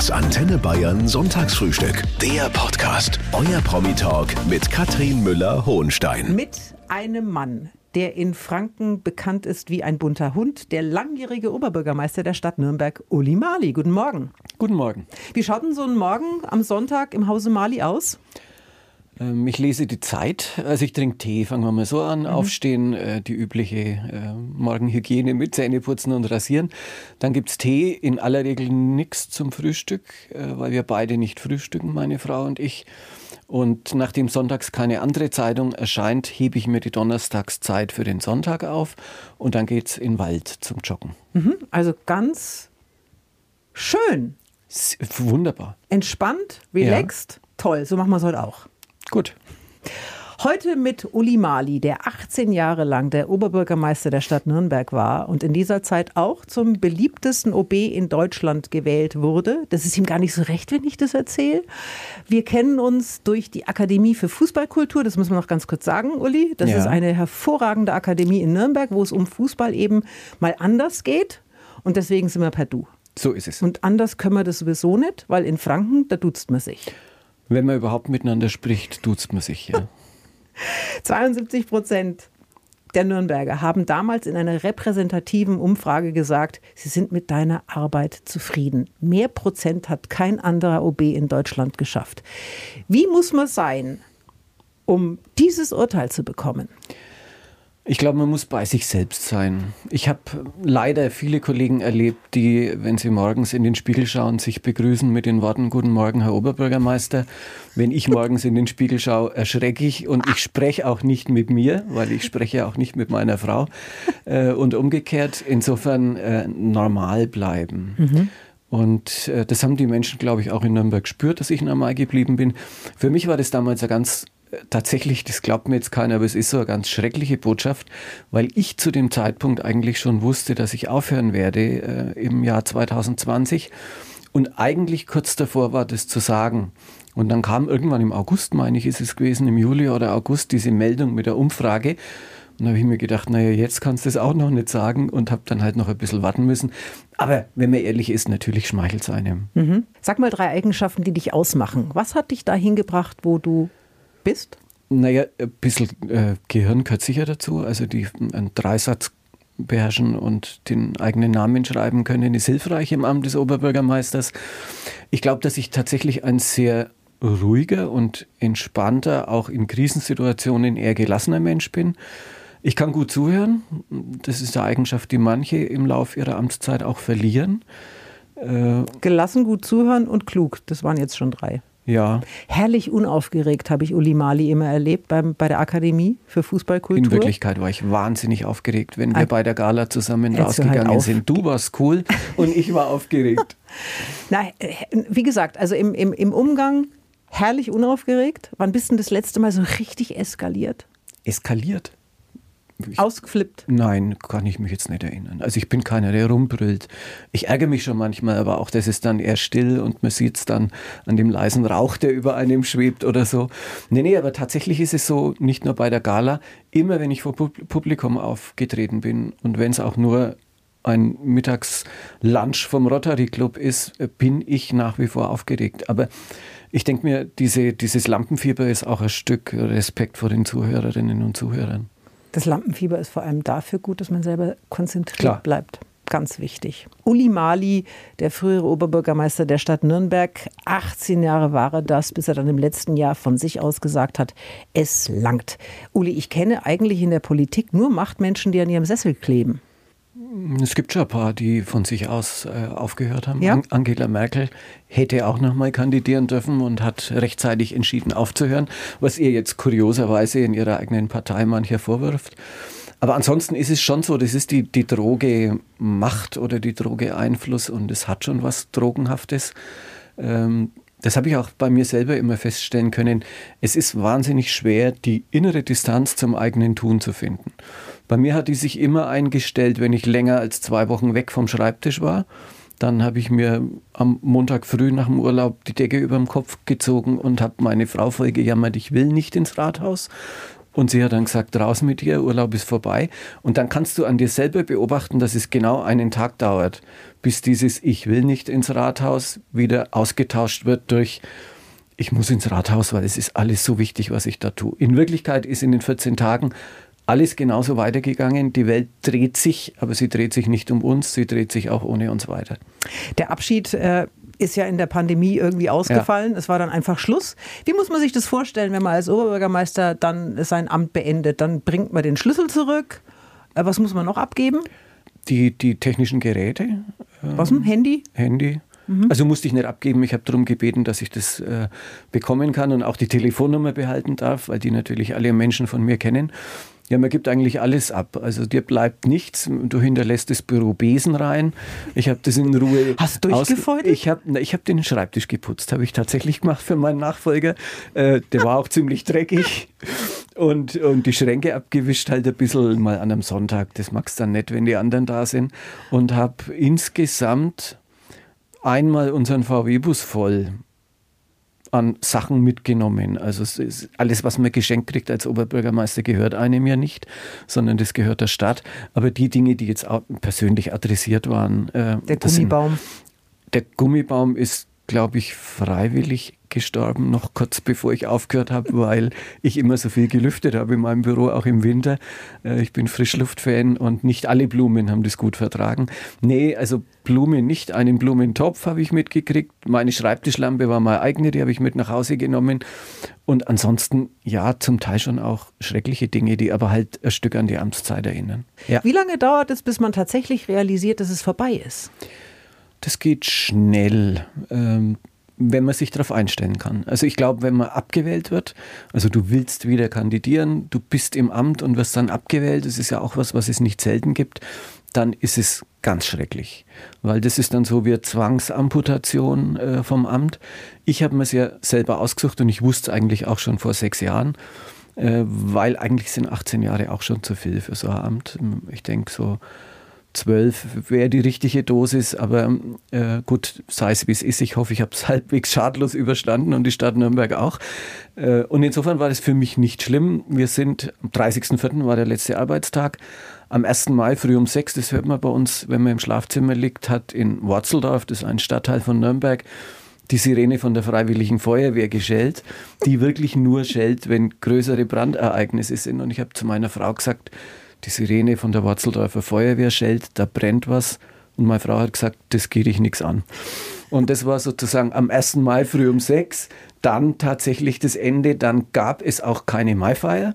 Das Antenne Bayern Sonntagsfrühstück. Der Podcast. Euer Promi-Talk mit Katrin Müller-Hohenstein. Mit einem Mann, der in Franken bekannt ist wie ein bunter Hund, der langjährige Oberbürgermeister der Stadt Nürnberg, Uli Mali. Guten Morgen. Guten Morgen. Wie schaut denn so ein Morgen am Sonntag im Hause Mali aus? Ähm, ich lese die Zeit, also ich trinke Tee, fangen wir mal so an, mhm. aufstehen, äh, die übliche äh, Morgenhygiene mit Zähneputzen und rasieren. Dann gibt es Tee, in aller Regel nichts zum Frühstück, äh, weil wir beide nicht frühstücken, meine Frau und ich. Und nachdem sonntags keine andere Zeitung erscheint, hebe ich mir die Donnerstagszeit für den Sonntag auf und dann geht es in den Wald zum Joggen. Mhm, also ganz schön. Wunderbar. Entspannt, relaxed. Ja. Toll, so machen wir es heute auch. Gut. Heute mit Uli Mali, der 18 Jahre lang der Oberbürgermeister der Stadt Nürnberg war und in dieser Zeit auch zum beliebtesten OB in Deutschland gewählt wurde. Das ist ihm gar nicht so recht, wenn ich das erzähle. Wir kennen uns durch die Akademie für Fußballkultur, das muss man noch ganz kurz sagen, Uli. Das ja. ist eine hervorragende Akademie in Nürnberg, wo es um Fußball eben mal anders geht. Und deswegen sind wir per Du. So ist es. Und anders können wir das sowieso nicht, weil in Franken, da duzt man sich. Wenn man überhaupt miteinander spricht, duzt man sich, ja. 72 Prozent der Nürnberger haben damals in einer repräsentativen Umfrage gesagt, sie sind mit deiner Arbeit zufrieden. Mehr Prozent hat kein anderer OB in Deutschland geschafft. Wie muss man sein, um dieses Urteil zu bekommen? Ich glaube, man muss bei sich selbst sein. Ich habe leider viele Kollegen erlebt, die, wenn sie morgens in den Spiegel schauen, sich begrüßen mit den Worten Guten Morgen, Herr Oberbürgermeister. Wenn ich morgens in den Spiegel schaue, erschrecke ich und ich spreche auch nicht mit mir, weil ich spreche auch nicht mit meiner Frau. Äh, und umgekehrt, insofern äh, normal bleiben. Mhm. Und äh, das haben die Menschen, glaube ich, auch in Nürnberg gespürt, dass ich normal geblieben bin. Für mich war das damals ein ganz tatsächlich, das glaubt mir jetzt keiner, aber es ist so eine ganz schreckliche Botschaft, weil ich zu dem Zeitpunkt eigentlich schon wusste, dass ich aufhören werde äh, im Jahr 2020 und eigentlich kurz davor war, das zu sagen. Und dann kam irgendwann im August, meine ich, ist es gewesen, im Juli oder August, diese Meldung mit der Umfrage. Und da habe ich mir gedacht, naja, jetzt kannst du es auch noch nicht sagen und habe dann halt noch ein bisschen warten müssen. Aber wenn man ehrlich ist, natürlich schmeichelt es einem. Mhm. Sag mal drei Eigenschaften, die dich ausmachen. Was hat dich dahin gebracht, wo du bist? Naja, ein bisschen äh, Gehirn gehört sicher dazu. Also die, einen Dreisatz beherrschen und den eigenen Namen schreiben können, ist hilfreich im Amt des Oberbürgermeisters. Ich glaube, dass ich tatsächlich ein sehr ruhiger und entspannter, auch in Krisensituationen eher gelassener Mensch bin. Ich kann gut zuhören. Das ist eine Eigenschaft, die manche im Laufe ihrer Amtszeit auch verlieren. Äh, Gelassen, gut zuhören und klug. Das waren jetzt schon drei. Ja. Herrlich unaufgeregt habe ich Uli Mali immer erlebt beim, bei der Akademie für Fußballkultur. In Wirklichkeit war ich wahnsinnig aufgeregt, wenn wir bei der Gala zusammen Jetzt rausgegangen halt sind. Du warst cool und ich war aufgeregt. Na, wie gesagt, also im, im, im Umgang herrlich unaufgeregt. Wann bist du das letzte Mal so richtig eskaliert? Eskaliert? Ich, Ausgeflippt? Nein, kann ich mich jetzt nicht erinnern. Also ich bin keiner, der rumbrüllt. Ich ärgere mich schon manchmal, aber auch das ist dann eher still und man sieht es dann an dem leisen Rauch, der über einem schwebt oder so. Nee, nee, aber tatsächlich ist es so, nicht nur bei der Gala, immer wenn ich vor Publikum aufgetreten bin und wenn es auch nur ein Mittagslunch vom Rotary Club ist, bin ich nach wie vor aufgeregt. Aber ich denke mir, diese, dieses Lampenfieber ist auch ein Stück Respekt vor den Zuhörerinnen und Zuhörern. Das Lampenfieber ist vor allem dafür gut, dass man selber konzentriert Klar. bleibt. Ganz wichtig. Uli Mali, der frühere Oberbürgermeister der Stadt Nürnberg, 18 Jahre war er das, bis er dann im letzten Jahr von sich aus gesagt hat, es langt. Uli, ich kenne eigentlich in der Politik nur Machtmenschen, die an ihrem Sessel kleben. Es gibt schon ein paar, die von sich aus äh, aufgehört haben. Ja? Angela Merkel hätte auch nochmal kandidieren dürfen und hat rechtzeitig entschieden aufzuhören, was ihr jetzt kurioserweise in ihrer eigenen Partei mancher vorwirft. Aber ansonsten ist es schon so, das ist die, die Droge Macht oder die Droge Einfluss und es hat schon was Drogenhaftes. Ähm, das habe ich auch bei mir selber immer feststellen können. Es ist wahnsinnig schwer, die innere Distanz zum eigenen Tun zu finden. Bei mir hat die sich immer eingestellt, wenn ich länger als zwei Wochen weg vom Schreibtisch war. Dann habe ich mir am Montag früh nach dem Urlaub die Decke über dem Kopf gezogen und habe meine Frau voll gejammert, ich will nicht ins Rathaus. Und sie hat dann gesagt, raus mit dir, Urlaub ist vorbei. Und dann kannst du an dir selber beobachten, dass es genau einen Tag dauert, bis dieses Ich will nicht ins Rathaus wieder ausgetauscht wird durch ich muss ins Rathaus, weil es ist alles so wichtig, was ich da tue. In Wirklichkeit ist in den 14 Tagen alles genauso weitergegangen. Die Welt dreht sich, aber sie dreht sich nicht um uns, sie dreht sich auch ohne uns weiter. Der Abschied äh, ist ja in der Pandemie irgendwie ausgefallen. Ja. Es war dann einfach Schluss. Wie muss man sich das vorstellen, wenn man als Oberbürgermeister dann sein Amt beendet? Dann bringt man den Schlüssel zurück. Äh, was muss man noch abgeben? Die, die technischen Geräte. Was denn? Handy? Handy. Mhm. Also musste ich nicht abgeben. Ich habe darum gebeten, dass ich das äh, bekommen kann und auch die Telefonnummer behalten darf, weil die natürlich alle Menschen von mir kennen. Ja, man gibt eigentlich alles ab. Also dir bleibt nichts. Du hinterlässt das Büro Besen rein. Ich habe das in Ruhe. Hast du durchgefeuert? Ich habe ich hab den Schreibtisch geputzt, habe ich tatsächlich gemacht für meinen Nachfolger. Äh, der war auch ziemlich dreckig. Und, und die Schränke abgewischt halt ein bisschen mal an einem Sonntag. Das magst du dann nicht, wenn die anderen da sind. Und habe insgesamt einmal unseren VW-Bus voll an Sachen mitgenommen. Also alles, was man geschenkt kriegt als Oberbürgermeister, gehört einem ja nicht, sondern das gehört der Stadt. Aber die Dinge, die jetzt persönlich adressiert waren. Äh, der Gummibaum. Sind, der Gummibaum ist, glaube ich, freiwillig gestorben, noch kurz bevor ich aufgehört habe, weil ich immer so viel gelüftet habe in meinem Büro, auch im Winter. Äh, ich bin Frischluftfan und nicht alle Blumen haben das gut vertragen. Nee, also Blumen nicht. Einen Blumentopf habe ich mitgekriegt. Meine Schreibtischlampe war meine eigene, die habe ich mit nach Hause genommen. Und ansonsten, ja, zum Teil schon auch schreckliche Dinge, die aber halt ein Stück an die Amtszeit erinnern. Ja. Wie lange dauert es, bis man tatsächlich realisiert, dass es vorbei ist? Das geht schnell. Ähm, wenn man sich darauf einstellen kann. Also ich glaube, wenn man abgewählt wird, also du willst wieder kandidieren, du bist im Amt und wirst dann abgewählt, das ist ja auch was, was es nicht selten gibt, dann ist es ganz schrecklich, weil das ist dann so wie Zwangsamputation äh, vom Amt. Ich habe mir es ja selber ausgesucht und ich wusste eigentlich auch schon vor sechs Jahren, äh, weil eigentlich sind 18 Jahre auch schon zu viel für so ein Amt. Ich denke so 12 wäre die richtige Dosis, aber äh, gut, sei es wie es ist. Ich hoffe, ich habe es halbwegs schadlos überstanden und die Stadt Nürnberg auch. Äh, und insofern war das für mich nicht schlimm. Wir sind, am 30.04. war der letzte Arbeitstag. Am 1. Mai früh um 6, das hört man bei uns, wenn man im Schlafzimmer liegt, hat in Worzeldorf, das ist ein Stadtteil von Nürnberg, die Sirene von der Freiwilligen Feuerwehr geschellt, die wirklich nur schellt, wenn größere Brandereignisse sind. Und ich habe zu meiner Frau gesagt, die Sirene von der Watzeldorfer Feuerwehr schellt, da brennt was. Und meine Frau hat gesagt, das geht dich nichts an. Und das war sozusagen am 1. Mai früh um sechs. Dann tatsächlich das Ende. Dann gab es auch keine Maifeier.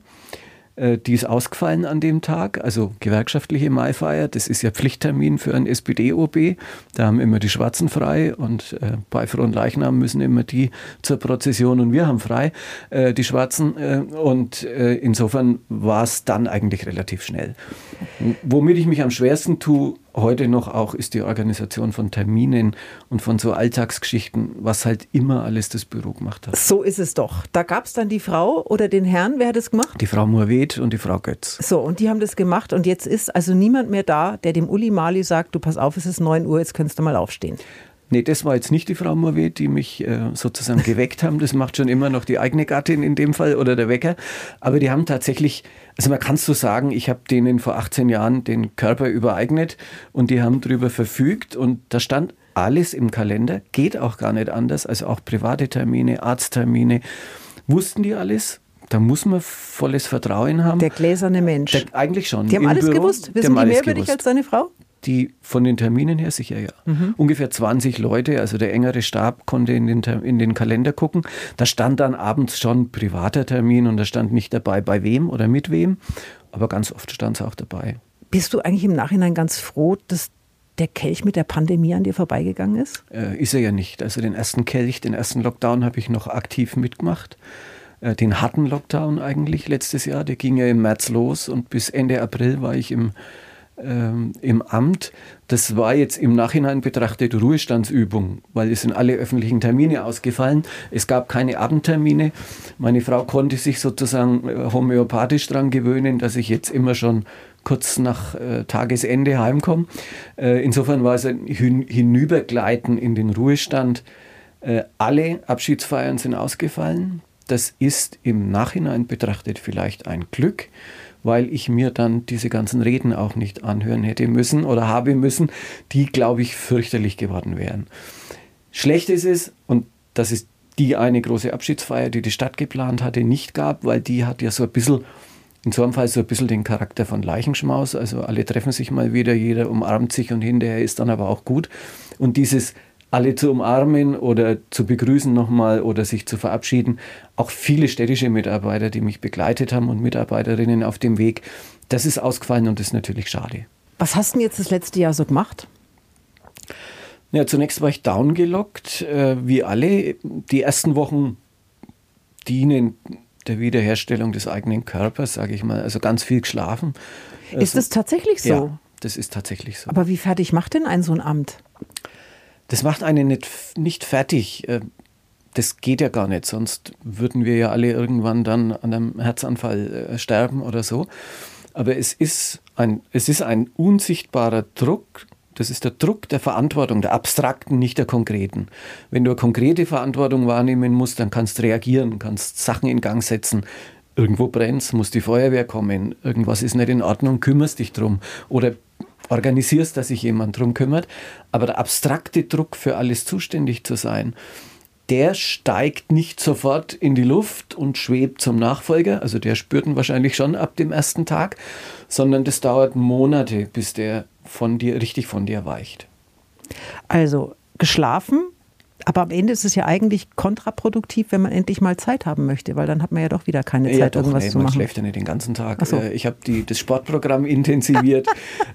Äh, die ist ausgefallen an dem Tag, also gewerkschaftliche Maifeier. Das ist ja Pflichttermin für einen SPD-OB. Da haben immer die Schwarzen frei und äh, bei Leichnam müssen immer die zur Prozession und wir haben frei, äh, die Schwarzen. Äh, und äh, insofern war es dann eigentlich relativ schnell. Womit ich mich am schwersten tue, heute noch auch ist die Organisation von Terminen und von so Alltagsgeschichten, was halt immer alles das Büro gemacht hat. So ist es doch. Da gab es dann die Frau oder den Herrn, wer hat das gemacht? Die Frau Murwed und die Frau Götz. So, und die haben das gemacht und jetzt ist also niemand mehr da, der dem Uli Mali sagt, du pass auf, es ist 9 Uhr, jetzt könntest du mal aufstehen. Nee, das war jetzt nicht die Frau Mourvet, die mich äh, sozusagen geweckt haben. Das macht schon immer noch die eigene Gattin in dem Fall oder der Wecker. Aber die haben tatsächlich, also man kann es so sagen, ich habe denen vor 18 Jahren den Körper übereignet und die haben darüber verfügt und da stand alles im Kalender, geht auch gar nicht anders, also auch private Termine, Arzttermine. Wussten die alles? Da muss man volles Vertrauen haben. Der gläserne Mensch. Der, eigentlich schon. Die haben alles Büro, gewusst. Wissen die, die mehr über dich als deine Frau? Die von den Terminen her sicher ja. Mhm. Ungefähr 20 Leute, also der engere Stab konnte in den, in den Kalender gucken. Da stand dann abends schon privater Termin und da stand nicht dabei, bei wem oder mit wem, aber ganz oft stand es auch dabei. Bist du eigentlich im Nachhinein ganz froh, dass der Kelch mit der Pandemie an dir vorbeigegangen ist? Äh, ist er ja nicht. Also den ersten Kelch, den ersten Lockdown habe ich noch aktiv mitgemacht. Äh, den harten Lockdown eigentlich letztes Jahr, der ging ja im März los und bis Ende April war ich im ähm, im Amt. Das war jetzt im Nachhinein betrachtet Ruhestandsübung, weil es sind alle öffentlichen Termine ausgefallen. Es gab keine Abendtermine. Meine Frau konnte sich sozusagen äh, homöopathisch daran gewöhnen, dass ich jetzt immer schon kurz nach äh, Tagesende heimkomme. Äh, insofern war es ein Hin Hinübergleiten in den Ruhestand. Äh, alle Abschiedsfeiern sind ausgefallen. Das ist im Nachhinein betrachtet vielleicht ein Glück weil ich mir dann diese ganzen Reden auch nicht anhören hätte müssen oder habe müssen, die, glaube ich, fürchterlich geworden wären. Schlecht ist es, und das ist die eine große Abschiedsfeier, die die Stadt geplant hatte, nicht gab, weil die hat ja so ein bisschen, in so einem Fall so ein bisschen den Charakter von Leichenschmaus. Also alle treffen sich mal wieder, jeder umarmt sich und hinterher ist dann aber auch gut. Und dieses alle zu umarmen oder zu begrüßen nochmal oder sich zu verabschieden, auch viele städtische Mitarbeiter, die mich begleitet haben und Mitarbeiterinnen auf dem Weg, das ist ausgefallen und das ist natürlich schade. Was hast du denn jetzt das letzte Jahr so gemacht? Ja, zunächst war ich downgelockt, äh, wie alle. Die ersten Wochen dienen der Wiederherstellung des eigenen Körpers, sage ich mal. Also ganz viel geschlafen. Ist also, das tatsächlich so? Ja, das ist tatsächlich so. Aber wie fertig macht denn ein so ein Amt? Das macht einen nicht, nicht fertig. Äh, das geht ja gar nicht, sonst würden wir ja alle irgendwann dann an einem Herzanfall äh, sterben oder so. Aber es ist ein, es ist ein unsichtbarer Druck, das ist der Druck der Verantwortung, der abstrakten, nicht der konkreten. Wenn du eine konkrete Verantwortung wahrnehmen musst, dann kannst du reagieren, kannst Sachen in Gang setzen. Irgendwo brennt muss die Feuerwehr kommen, irgendwas ist nicht in Ordnung, kümmerst dich drum. Oder organisierst, dass sich jemand drum kümmert. Aber der abstrakte Druck für alles zuständig zu sein, der steigt nicht sofort in die Luft und schwebt zum Nachfolger. Also der spürt ihn wahrscheinlich schon ab dem ersten Tag, sondern das dauert Monate, bis der von dir, richtig von dir weicht. Also geschlafen, aber am Ende ist es ja eigentlich kontraproduktiv, wenn man endlich mal Zeit haben möchte, weil dann hat man ja doch wieder keine Zeit, ja, doch, irgendwas nee, zu machen. Man schläft ja nicht den ganzen Tag. So. Äh, ich habe das Sportprogramm intensiviert.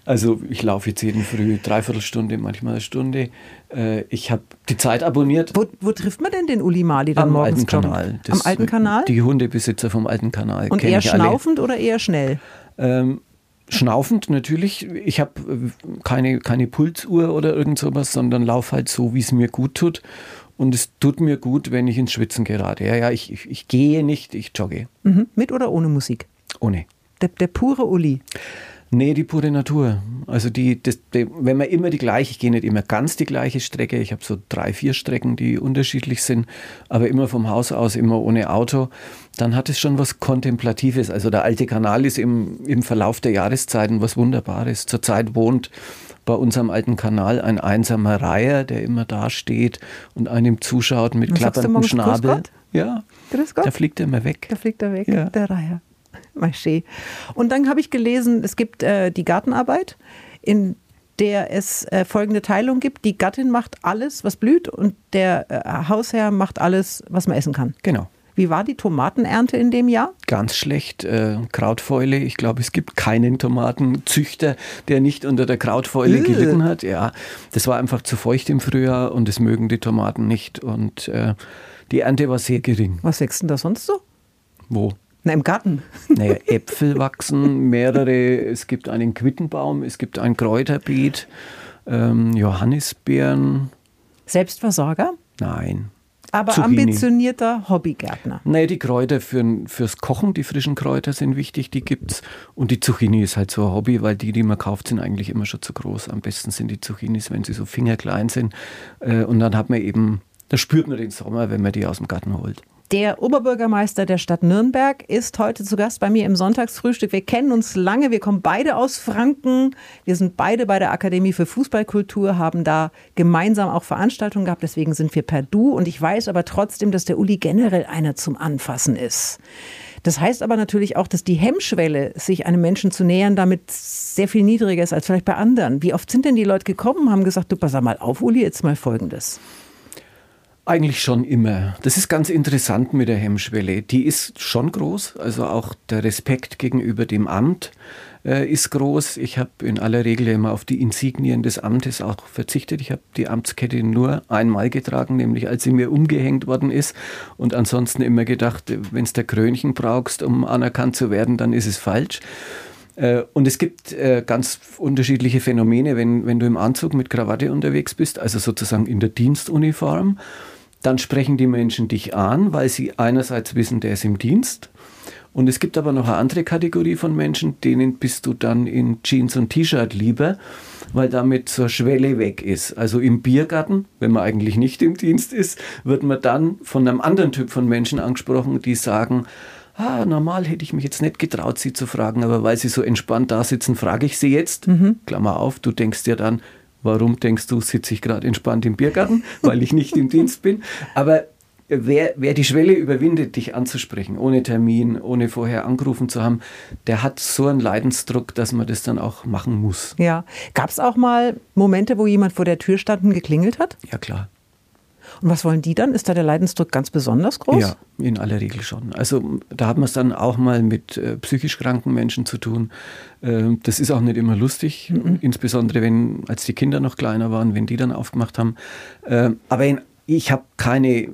also ich laufe jetzt jeden Früh dreiviertel Stunde, manchmal eine Stunde. Äh, ich habe die Zeit abonniert. Wo, wo, trifft man denn den Uli Mali dann Am morgens? alten Kanal. Das, Am alten Kanal? Die Hundebesitzer vom alten Kanal. Und eher schnaufend alle. oder eher schnell? Ähm, schnaufend natürlich. Ich habe äh, keine, keine Pulsuhr oder irgend sowas, sondern laufe halt so, wie es mir gut tut. Und es tut mir gut, wenn ich ins Schwitzen gerate. Ja, ja, ich, ich, ich gehe nicht, ich jogge. Mhm. Mit oder ohne Musik? Ohne. Der, der pure Uli. Nee, die pure Natur. Also die, das, die, wenn man immer die gleiche, ich gehe nicht immer ganz die gleiche Strecke, ich habe so drei, vier Strecken, die unterschiedlich sind, aber immer vom Haus aus, immer ohne Auto, dann hat es schon was Kontemplatives. Also der alte Kanal ist im, im Verlauf der Jahreszeiten was Wunderbares. Zurzeit wohnt bei unserem alten Kanal ein einsamer Reiher, der immer da steht und einem zuschaut mit klapperndem Schnabel. Ja, Grüß Gott. da fliegt er immer weg. Da fliegt er weg, ja. der Reiher. Maché. Und dann habe ich gelesen, es gibt äh, die Gartenarbeit, in der es äh, folgende Teilung gibt. Die Gattin macht alles, was blüht und der äh, Hausherr macht alles, was man essen kann. Genau. Wie war die Tomatenernte in dem Jahr? Ganz schlecht. Äh, Krautfäule. Ich glaube, es gibt keinen Tomatenzüchter, der nicht unter der Krautfäule äh. gelitten hat. Ja, das war einfach zu feucht im Frühjahr und das mögen die Tomaten nicht. Und äh, die Ernte war sehr gering. Was wächst denn da sonst so? Wo? Na, im Garten. Naja, Äpfel wachsen, mehrere. Es gibt einen Quittenbaum, es gibt ein Kräuterbeet, ähm, Johannisbeeren. Selbstversorger? Nein. Aber Zucchini. ambitionierter Hobbygärtner. Naja, die Kräuter für, fürs Kochen, die frischen Kräuter sind wichtig, die gibt's. Und die Zucchini ist halt so ein Hobby, weil die, die man kauft, sind eigentlich immer schon zu groß. Am besten sind die Zucchinis, wenn sie so fingerklein sind. Äh, und dann hat man eben, da spürt man den Sommer, wenn man die aus dem Garten holt. Der Oberbürgermeister der Stadt Nürnberg ist heute zu Gast bei mir im Sonntagsfrühstück. Wir kennen uns lange, wir kommen beide aus Franken. Wir sind beide bei der Akademie für Fußballkultur, haben da gemeinsam auch Veranstaltungen gehabt, deswegen sind wir per Du. Und ich weiß aber trotzdem, dass der Uli generell einer zum Anfassen ist. Das heißt aber natürlich auch, dass die Hemmschwelle, sich einem Menschen zu nähern, damit sehr viel niedriger ist als vielleicht bei anderen. Wie oft sind denn die Leute gekommen haben gesagt, du pass mal auf, Uli, jetzt mal Folgendes. Eigentlich schon immer. Das ist ganz interessant mit der Hemmschwelle. Die ist schon groß, also auch der Respekt gegenüber dem Amt äh, ist groß. Ich habe in aller Regel immer auf die Insignien des Amtes auch verzichtet. Ich habe die Amtskette nur einmal getragen, nämlich als sie mir umgehängt worden ist. Und ansonsten immer gedacht, wenn es der Krönchen brauchst, um anerkannt zu werden, dann ist es falsch. Äh, und es gibt äh, ganz unterschiedliche Phänomene, wenn, wenn du im Anzug mit Krawatte unterwegs bist, also sozusagen in der Dienstuniform dann sprechen die Menschen dich an, weil sie einerseits wissen, der ist im Dienst. Und es gibt aber noch eine andere Kategorie von Menschen, denen bist du dann in Jeans und T-Shirt lieber, weil damit zur Schwelle weg ist. Also im Biergarten, wenn man eigentlich nicht im Dienst ist, wird man dann von einem anderen Typ von Menschen angesprochen, die sagen, ah, normal hätte ich mich jetzt nicht getraut, sie zu fragen, aber weil sie so entspannt da sitzen, frage ich sie jetzt. Mhm. Klammer auf, du denkst dir dann, warum denkst du, sitze ich gerade entspannt im Biergarten, weil ich nicht im Dienst bin. Aber wer, wer die Schwelle überwindet, dich anzusprechen, ohne Termin, ohne vorher angerufen zu haben, der hat so einen Leidensdruck, dass man das dann auch machen muss. Ja. Gab es auch mal Momente, wo jemand vor der Tür stand und geklingelt hat? Ja, klar. Und was wollen die dann? Ist da der Leidensdruck ganz besonders groß? Ja, in aller Regel schon. Also da hat man es dann auch mal mit äh, psychisch kranken Menschen zu tun. Äh, das ist auch nicht immer lustig, mhm. insbesondere wenn, als die Kinder noch kleiner waren, wenn die dann aufgemacht haben. Äh, aber in ich habe keine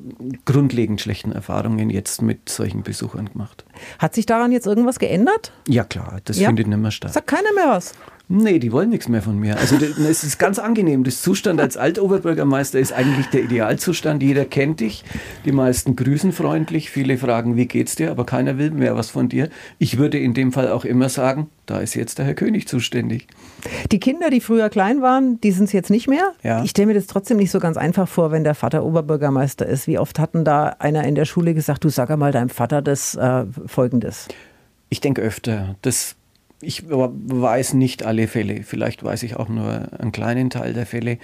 grundlegend schlechten Erfahrungen jetzt mit solchen Besuchern gemacht. Hat sich daran jetzt irgendwas geändert? Ja klar, das ja? findet nicht mehr statt. Sagt keiner mehr was? Nee, die wollen nichts mehr von mir. Also es ist ganz angenehm. Das Zustand als Altoberbürgermeister ist eigentlich der Idealzustand. Jeder kennt dich. Die meisten grüßen freundlich. Viele fragen, wie geht's dir? Aber keiner will mehr was von dir. Ich würde in dem Fall auch immer sagen, da ist jetzt der Herr König zuständig. Die Kinder, die früher klein waren, die sind es jetzt nicht mehr. Ja. Ich stelle mir das trotzdem nicht so ganz einfach vor, wenn der Vater Oberbürgermeister ist. Wie oft hatten da einer in der Schule gesagt, du sag einmal deinem Vater das äh, Folgendes? Ich denke öfter. Das ich weiß nicht alle Fälle, vielleicht weiß ich auch nur einen kleinen Teil der Fälle.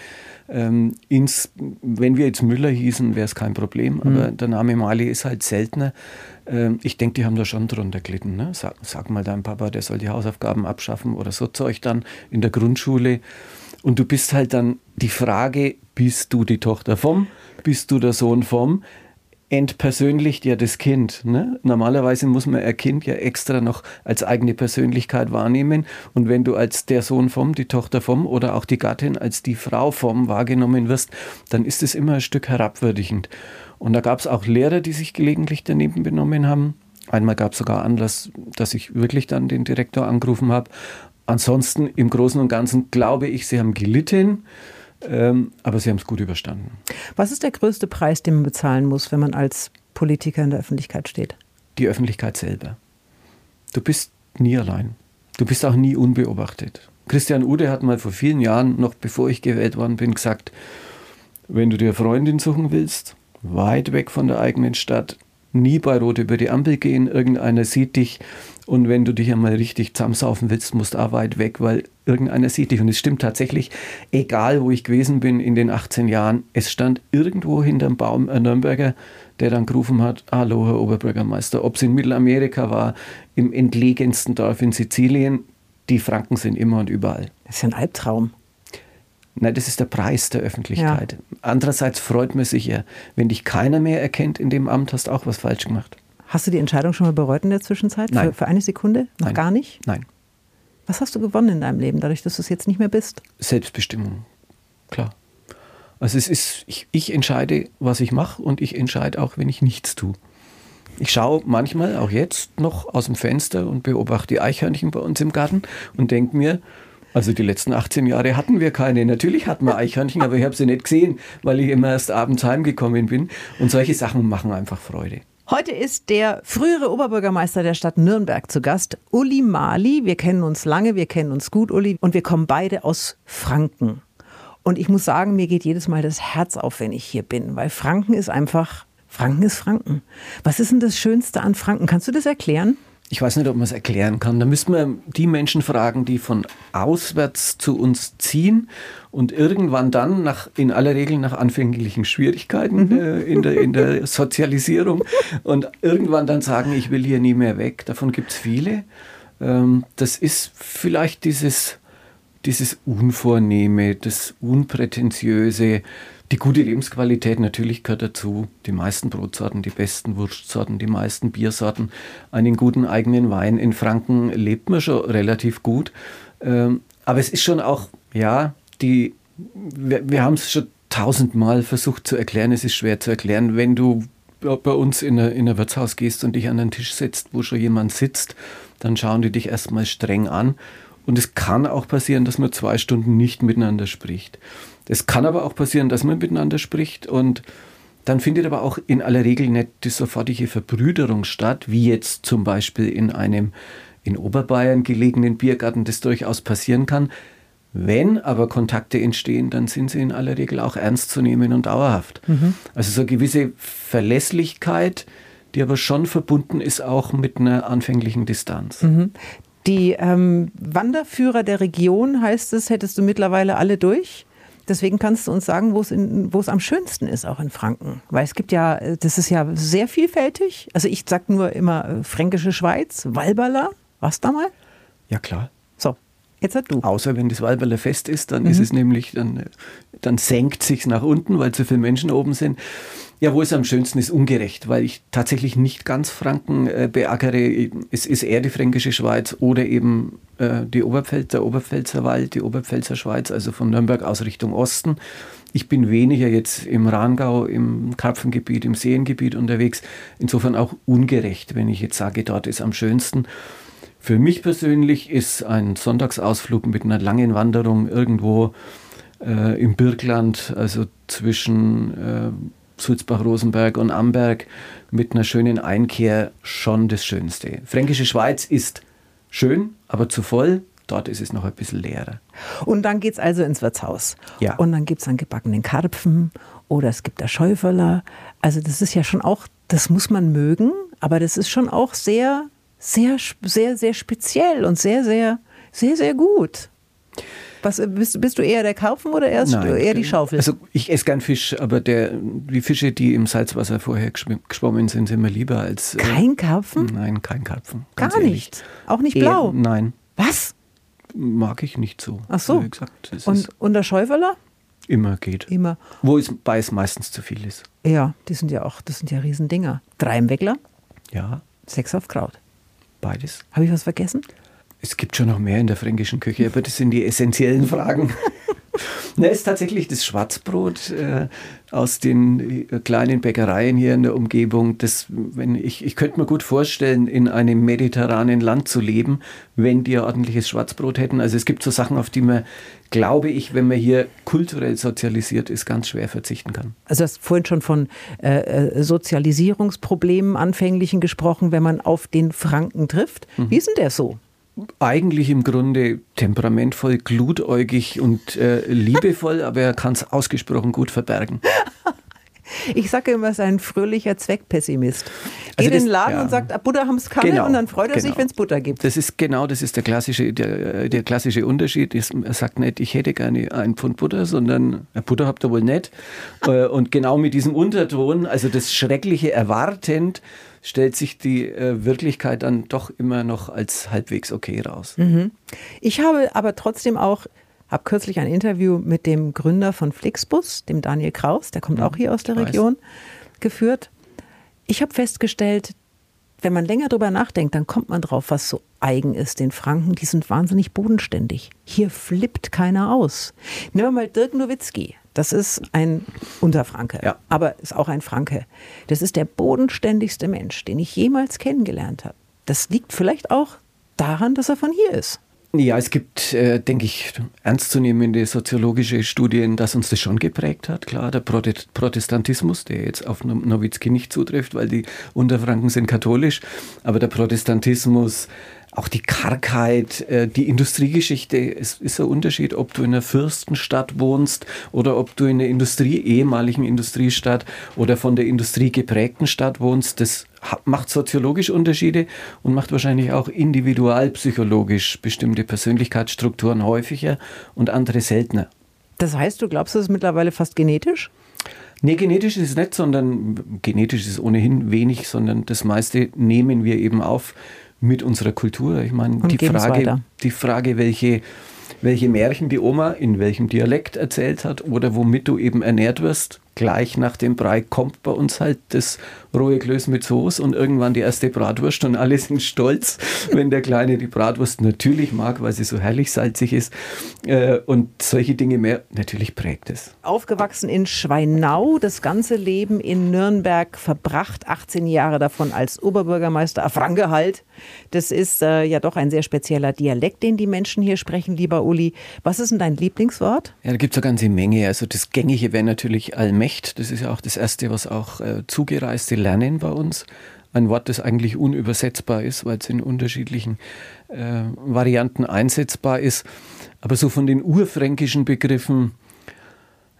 Ähm, ins, wenn wir jetzt Müller hießen, wäre es kein Problem, mhm. aber der Name Mali ist halt seltener. Ähm, ich denke, die haben da schon drunter gelitten. Ne? Sag, sag, mal deinem Papa, der soll die Hausaufgaben abschaffen oder so Zeug dann in der Grundschule. Und du bist halt dann die Frage, bist du die Tochter vom, bist du der Sohn vom? Entpersönlicht ja das Kind. Ne? Normalerweise muss man ein Kind ja extra noch als eigene Persönlichkeit wahrnehmen. Und wenn du als der Sohn vom, die Tochter vom oder auch die Gattin als die Frau vom wahrgenommen wirst, dann ist es immer ein Stück herabwürdigend. Und da gab es auch Lehrer, die sich gelegentlich daneben benommen haben. Einmal gab es sogar Anlass, dass ich wirklich dann den Direktor angerufen habe. Ansonsten im Großen und Ganzen glaube ich, sie haben gelitten. Ähm, aber sie haben es gut überstanden. Was ist der größte Preis, den man bezahlen muss, wenn man als Politiker in der Öffentlichkeit steht? Die Öffentlichkeit selber. Du bist nie allein. Du bist auch nie unbeobachtet. Christian Ude hat mal vor vielen Jahren, noch bevor ich gewählt worden bin, gesagt, wenn du dir Freundin suchen willst, weit weg von der eigenen Stadt, nie bei Rot über die Ampel gehen, irgendeiner sieht dich und wenn du dich einmal richtig zusammensaufen willst, musst du auch weit weg, weil irgendeiner sieht dich. Und es stimmt tatsächlich, egal wo ich gewesen bin in den 18 Jahren, es stand irgendwo hinterm Baum ein Nürnberger, der dann gerufen hat, hallo Herr Oberbürgermeister, ob es in Mittelamerika war, im entlegensten Dorf in Sizilien, die Franken sind immer und überall. Das ist ein Albtraum. Nein, das ist der Preis der Öffentlichkeit. Ja. Andererseits freut man sich ja, wenn dich keiner mehr erkennt in dem Amt, hast du auch was falsch gemacht. Hast du die Entscheidung schon mal bereut in der Zwischenzeit? Nein. Für, für eine Sekunde? Noch Nein. gar nicht? Nein. Was hast du gewonnen in deinem Leben, dadurch, dass du es jetzt nicht mehr bist? Selbstbestimmung, klar. Also es ist, ich, ich entscheide, was ich mache und ich entscheide auch, wenn ich nichts tue. Ich schaue manchmal, auch jetzt, noch aus dem Fenster und beobachte die Eichhörnchen bei uns im Garten und denke mir, also die letzten 18 Jahre hatten wir keine. Natürlich hatten wir Eichhörnchen, aber ich habe sie nicht gesehen, weil ich immer erst abends heimgekommen bin. Und solche Sachen machen einfach Freude. Heute ist der frühere Oberbürgermeister der Stadt Nürnberg zu Gast, Uli Mali. Wir kennen uns lange, wir kennen uns gut, Uli, und wir kommen beide aus Franken. Und ich muss sagen, mir geht jedes Mal das Herz auf, wenn ich hier bin, weil Franken ist einfach, Franken ist Franken. Was ist denn das Schönste an Franken? Kannst du das erklären? Ich weiß nicht, ob man es erklären kann. Da müssen wir die Menschen fragen, die von auswärts zu uns ziehen und irgendwann dann nach, in aller Regel nach anfänglichen Schwierigkeiten mhm. äh, in, der, in der Sozialisierung und irgendwann dann sagen, ich will hier nie mehr weg. Davon gibt es viele. Ähm, das ist vielleicht dieses, dieses Unvornehme, das Unprätentiöse, die gute Lebensqualität natürlich gehört dazu. Die meisten Brotsorten, die besten Wurstsorten, die meisten Biersorten, einen guten eigenen Wein. In Franken lebt man schon relativ gut. Ähm, aber es ist schon auch, ja, die, wir, wir haben es schon tausendmal versucht zu erklären. Es ist schwer zu erklären, wenn du bei uns in ein, in ein Wirtshaus gehst und dich an einen Tisch setzt, wo schon jemand sitzt, dann schauen die dich erstmal streng an. Und es kann auch passieren, dass man zwei Stunden nicht miteinander spricht. Es kann aber auch passieren, dass man miteinander spricht und dann findet aber auch in aller Regel nicht die sofortige Verbrüderung statt, wie jetzt zum Beispiel in einem in Oberbayern gelegenen Biergarten das durchaus passieren kann. Wenn aber Kontakte entstehen, dann sind sie in aller Regel auch ernst zu nehmen und dauerhaft. Mhm. Also so eine gewisse Verlässlichkeit, die aber schon verbunden ist auch mit einer anfänglichen Distanz. Mhm. Die ähm, Wanderführer der Region, heißt es, hättest du mittlerweile alle durch? Deswegen kannst du uns sagen, wo es, in, wo es am schönsten ist, auch in Franken. Weil es gibt ja, das ist ja sehr vielfältig. Also ich sag nur immer äh, Fränkische Schweiz, Walberla. Was da mal? Ja, klar. So, jetzt hat du. Außer wenn das Walberler Fest ist, dann mhm. ist es nämlich, dann, dann senkt sich nach unten, weil zu viele Menschen oben sind. Ja, wo es am schönsten ist, ungerecht, weil ich tatsächlich nicht ganz Franken äh, beackere. Es ist eher die fränkische Schweiz oder eben äh, die Oberpfälz, der Oberpfälzer Wald, die Oberpfälzer Schweiz, also von Nürnberg aus Richtung Osten. Ich bin weniger jetzt im Rhangau, im Karpfengebiet, im Seengebiet unterwegs. Insofern auch ungerecht, wenn ich jetzt sage, dort ist am schönsten. Für mich persönlich ist ein Sonntagsausflug mit einer langen Wanderung irgendwo äh, im Birkland, also zwischen äh, Sulzbach-Rosenberg und Amberg mit einer schönen Einkehr schon das Schönste. Fränkische Schweiz ist schön, aber zu voll. Dort ist es noch ein bisschen leerer. Und dann geht es also ins Wirtshaus. Ja. Und dann gibt es dann gebackenen Karpfen oder es gibt der Schäuferler. Also das ist ja schon auch, das muss man mögen, aber das ist schon auch sehr, sehr, sehr, sehr speziell und sehr, sehr, sehr, sehr gut. Was, bist, bist du eher der Karpfen oder eher, Nein, eher die Schaufel? Also ich esse gern Fisch, aber der, die Fische, die im Salzwasser vorher geschwommen sind, sind mir lieber als... Äh, kein Karpfen? Nein, kein Karpfen. Gar nicht? Auch nicht blau? Eher, nein. Was? Mag ich nicht so. Ach so. Gesagt, und, und der Schäuferler? Immer geht. Immer. Wo es bei es meistens zu viel ist. Ja, die sind ja auch, das sind ja Riesendinger. Drei im Weckler? Ja. Sechs auf Kraut. Beides. Habe ich was vergessen? Es gibt schon noch mehr in der fränkischen Küche, aber das sind die essentiellen Fragen. Na, ist tatsächlich das Schwarzbrot äh, aus den äh, kleinen Bäckereien hier in der Umgebung. Das, wenn ich, ich könnte mir gut vorstellen, in einem mediterranen Land zu leben, wenn die ordentliches Schwarzbrot hätten. Also es gibt so Sachen, auf die man, glaube ich, wenn man hier kulturell sozialisiert ist, ganz schwer verzichten kann. Also du hast vorhin schon von äh, äh Sozialisierungsproblemen anfänglichen gesprochen, wenn man auf den Franken trifft. Mhm. Wie ist denn der so? Eigentlich im Grunde temperamentvoll, glutäugig und äh, liebevoll, aber er kann es ausgesprochen gut verbergen. Ich sage immer, er ist ein fröhlicher Zweckpessimist. Geht also das, in den Laden ja. und sagt, ah, Butter haben es keine genau, und dann freut er genau. sich, wenn es Butter gibt. Das ist genau, das ist der klassische, der, der klassische Unterschied. Er sagt nicht, ich hätte gerne ein Pfund Butter, sondern Butter habt ihr wohl nicht. Äh, und genau mit diesem Unterton, also das schreckliche Erwartend, stellt sich die äh, Wirklichkeit dann doch immer noch als halbwegs okay raus. Mhm. Ich habe aber trotzdem auch, habe kürzlich ein Interview mit dem Gründer von Flixbus, dem Daniel Kraus, der kommt mhm. auch hier aus der Region, geführt. Ich habe festgestellt, wenn man länger drüber nachdenkt, dann kommt man drauf, was so eigen ist. Den Franken, die sind wahnsinnig bodenständig. Hier flippt keiner aus. Nehmen wir mal Dirk Nowitzki. Das ist ein Unterfranke, ja. aber ist auch ein Franke. Das ist der bodenständigste Mensch, den ich jemals kennengelernt habe. Das liegt vielleicht auch daran, dass er von hier ist. Ja, es gibt, äh, denke ich, ernstzunehmende soziologische Studien, dass uns das schon geprägt hat. Klar, der Protestantismus, der jetzt auf Nowitzki nicht zutrifft, weil die Unterfranken sind katholisch, aber der Protestantismus auch die Kargheit, äh, die Industriegeschichte, es ist ein Unterschied, ob du in einer Fürstenstadt wohnst oder ob du in einer Industrie, ehemaligen Industriestadt oder von der Industrie geprägten Stadt wohnst. Das macht soziologisch Unterschiede und macht wahrscheinlich auch individualpsychologisch bestimmte Persönlichkeitsstrukturen häufiger und andere seltener. Das heißt, du glaubst, das ist mittlerweile fast genetisch? Nee, genetisch ist es nicht, sondern genetisch ist es ohnehin wenig, sondern das meiste nehmen wir eben auf mit unserer Kultur. Ich meine, die Frage, die Frage, welche, welche Märchen die Oma in welchem Dialekt erzählt hat oder womit du eben ernährt wirst, gleich nach dem Brei kommt bei uns halt das rohe Klöß mit Soße und irgendwann die erste Bratwurst und alle sind stolz, wenn der Kleine die Bratwurst natürlich mag, weil sie so herrlich salzig ist. Äh, und solche Dinge mehr, natürlich prägt es. Aufgewachsen in Schweinau, das ganze Leben in Nürnberg verbracht, 18 Jahre davon als Oberbürgermeister, Franke halt. Das ist äh, ja doch ein sehr spezieller Dialekt, den die Menschen hier sprechen, lieber Uli. Was ist denn dein Lieblingswort? Ja, da gibt es eine ganze Menge. Also das Gängige wäre natürlich Allmächt. Das ist ja auch das Erste, was auch äh, zugereiste lernen bei uns. Ein Wort, das eigentlich unübersetzbar ist, weil es in unterschiedlichen äh, Varianten einsetzbar ist. Aber so von den urfränkischen Begriffen,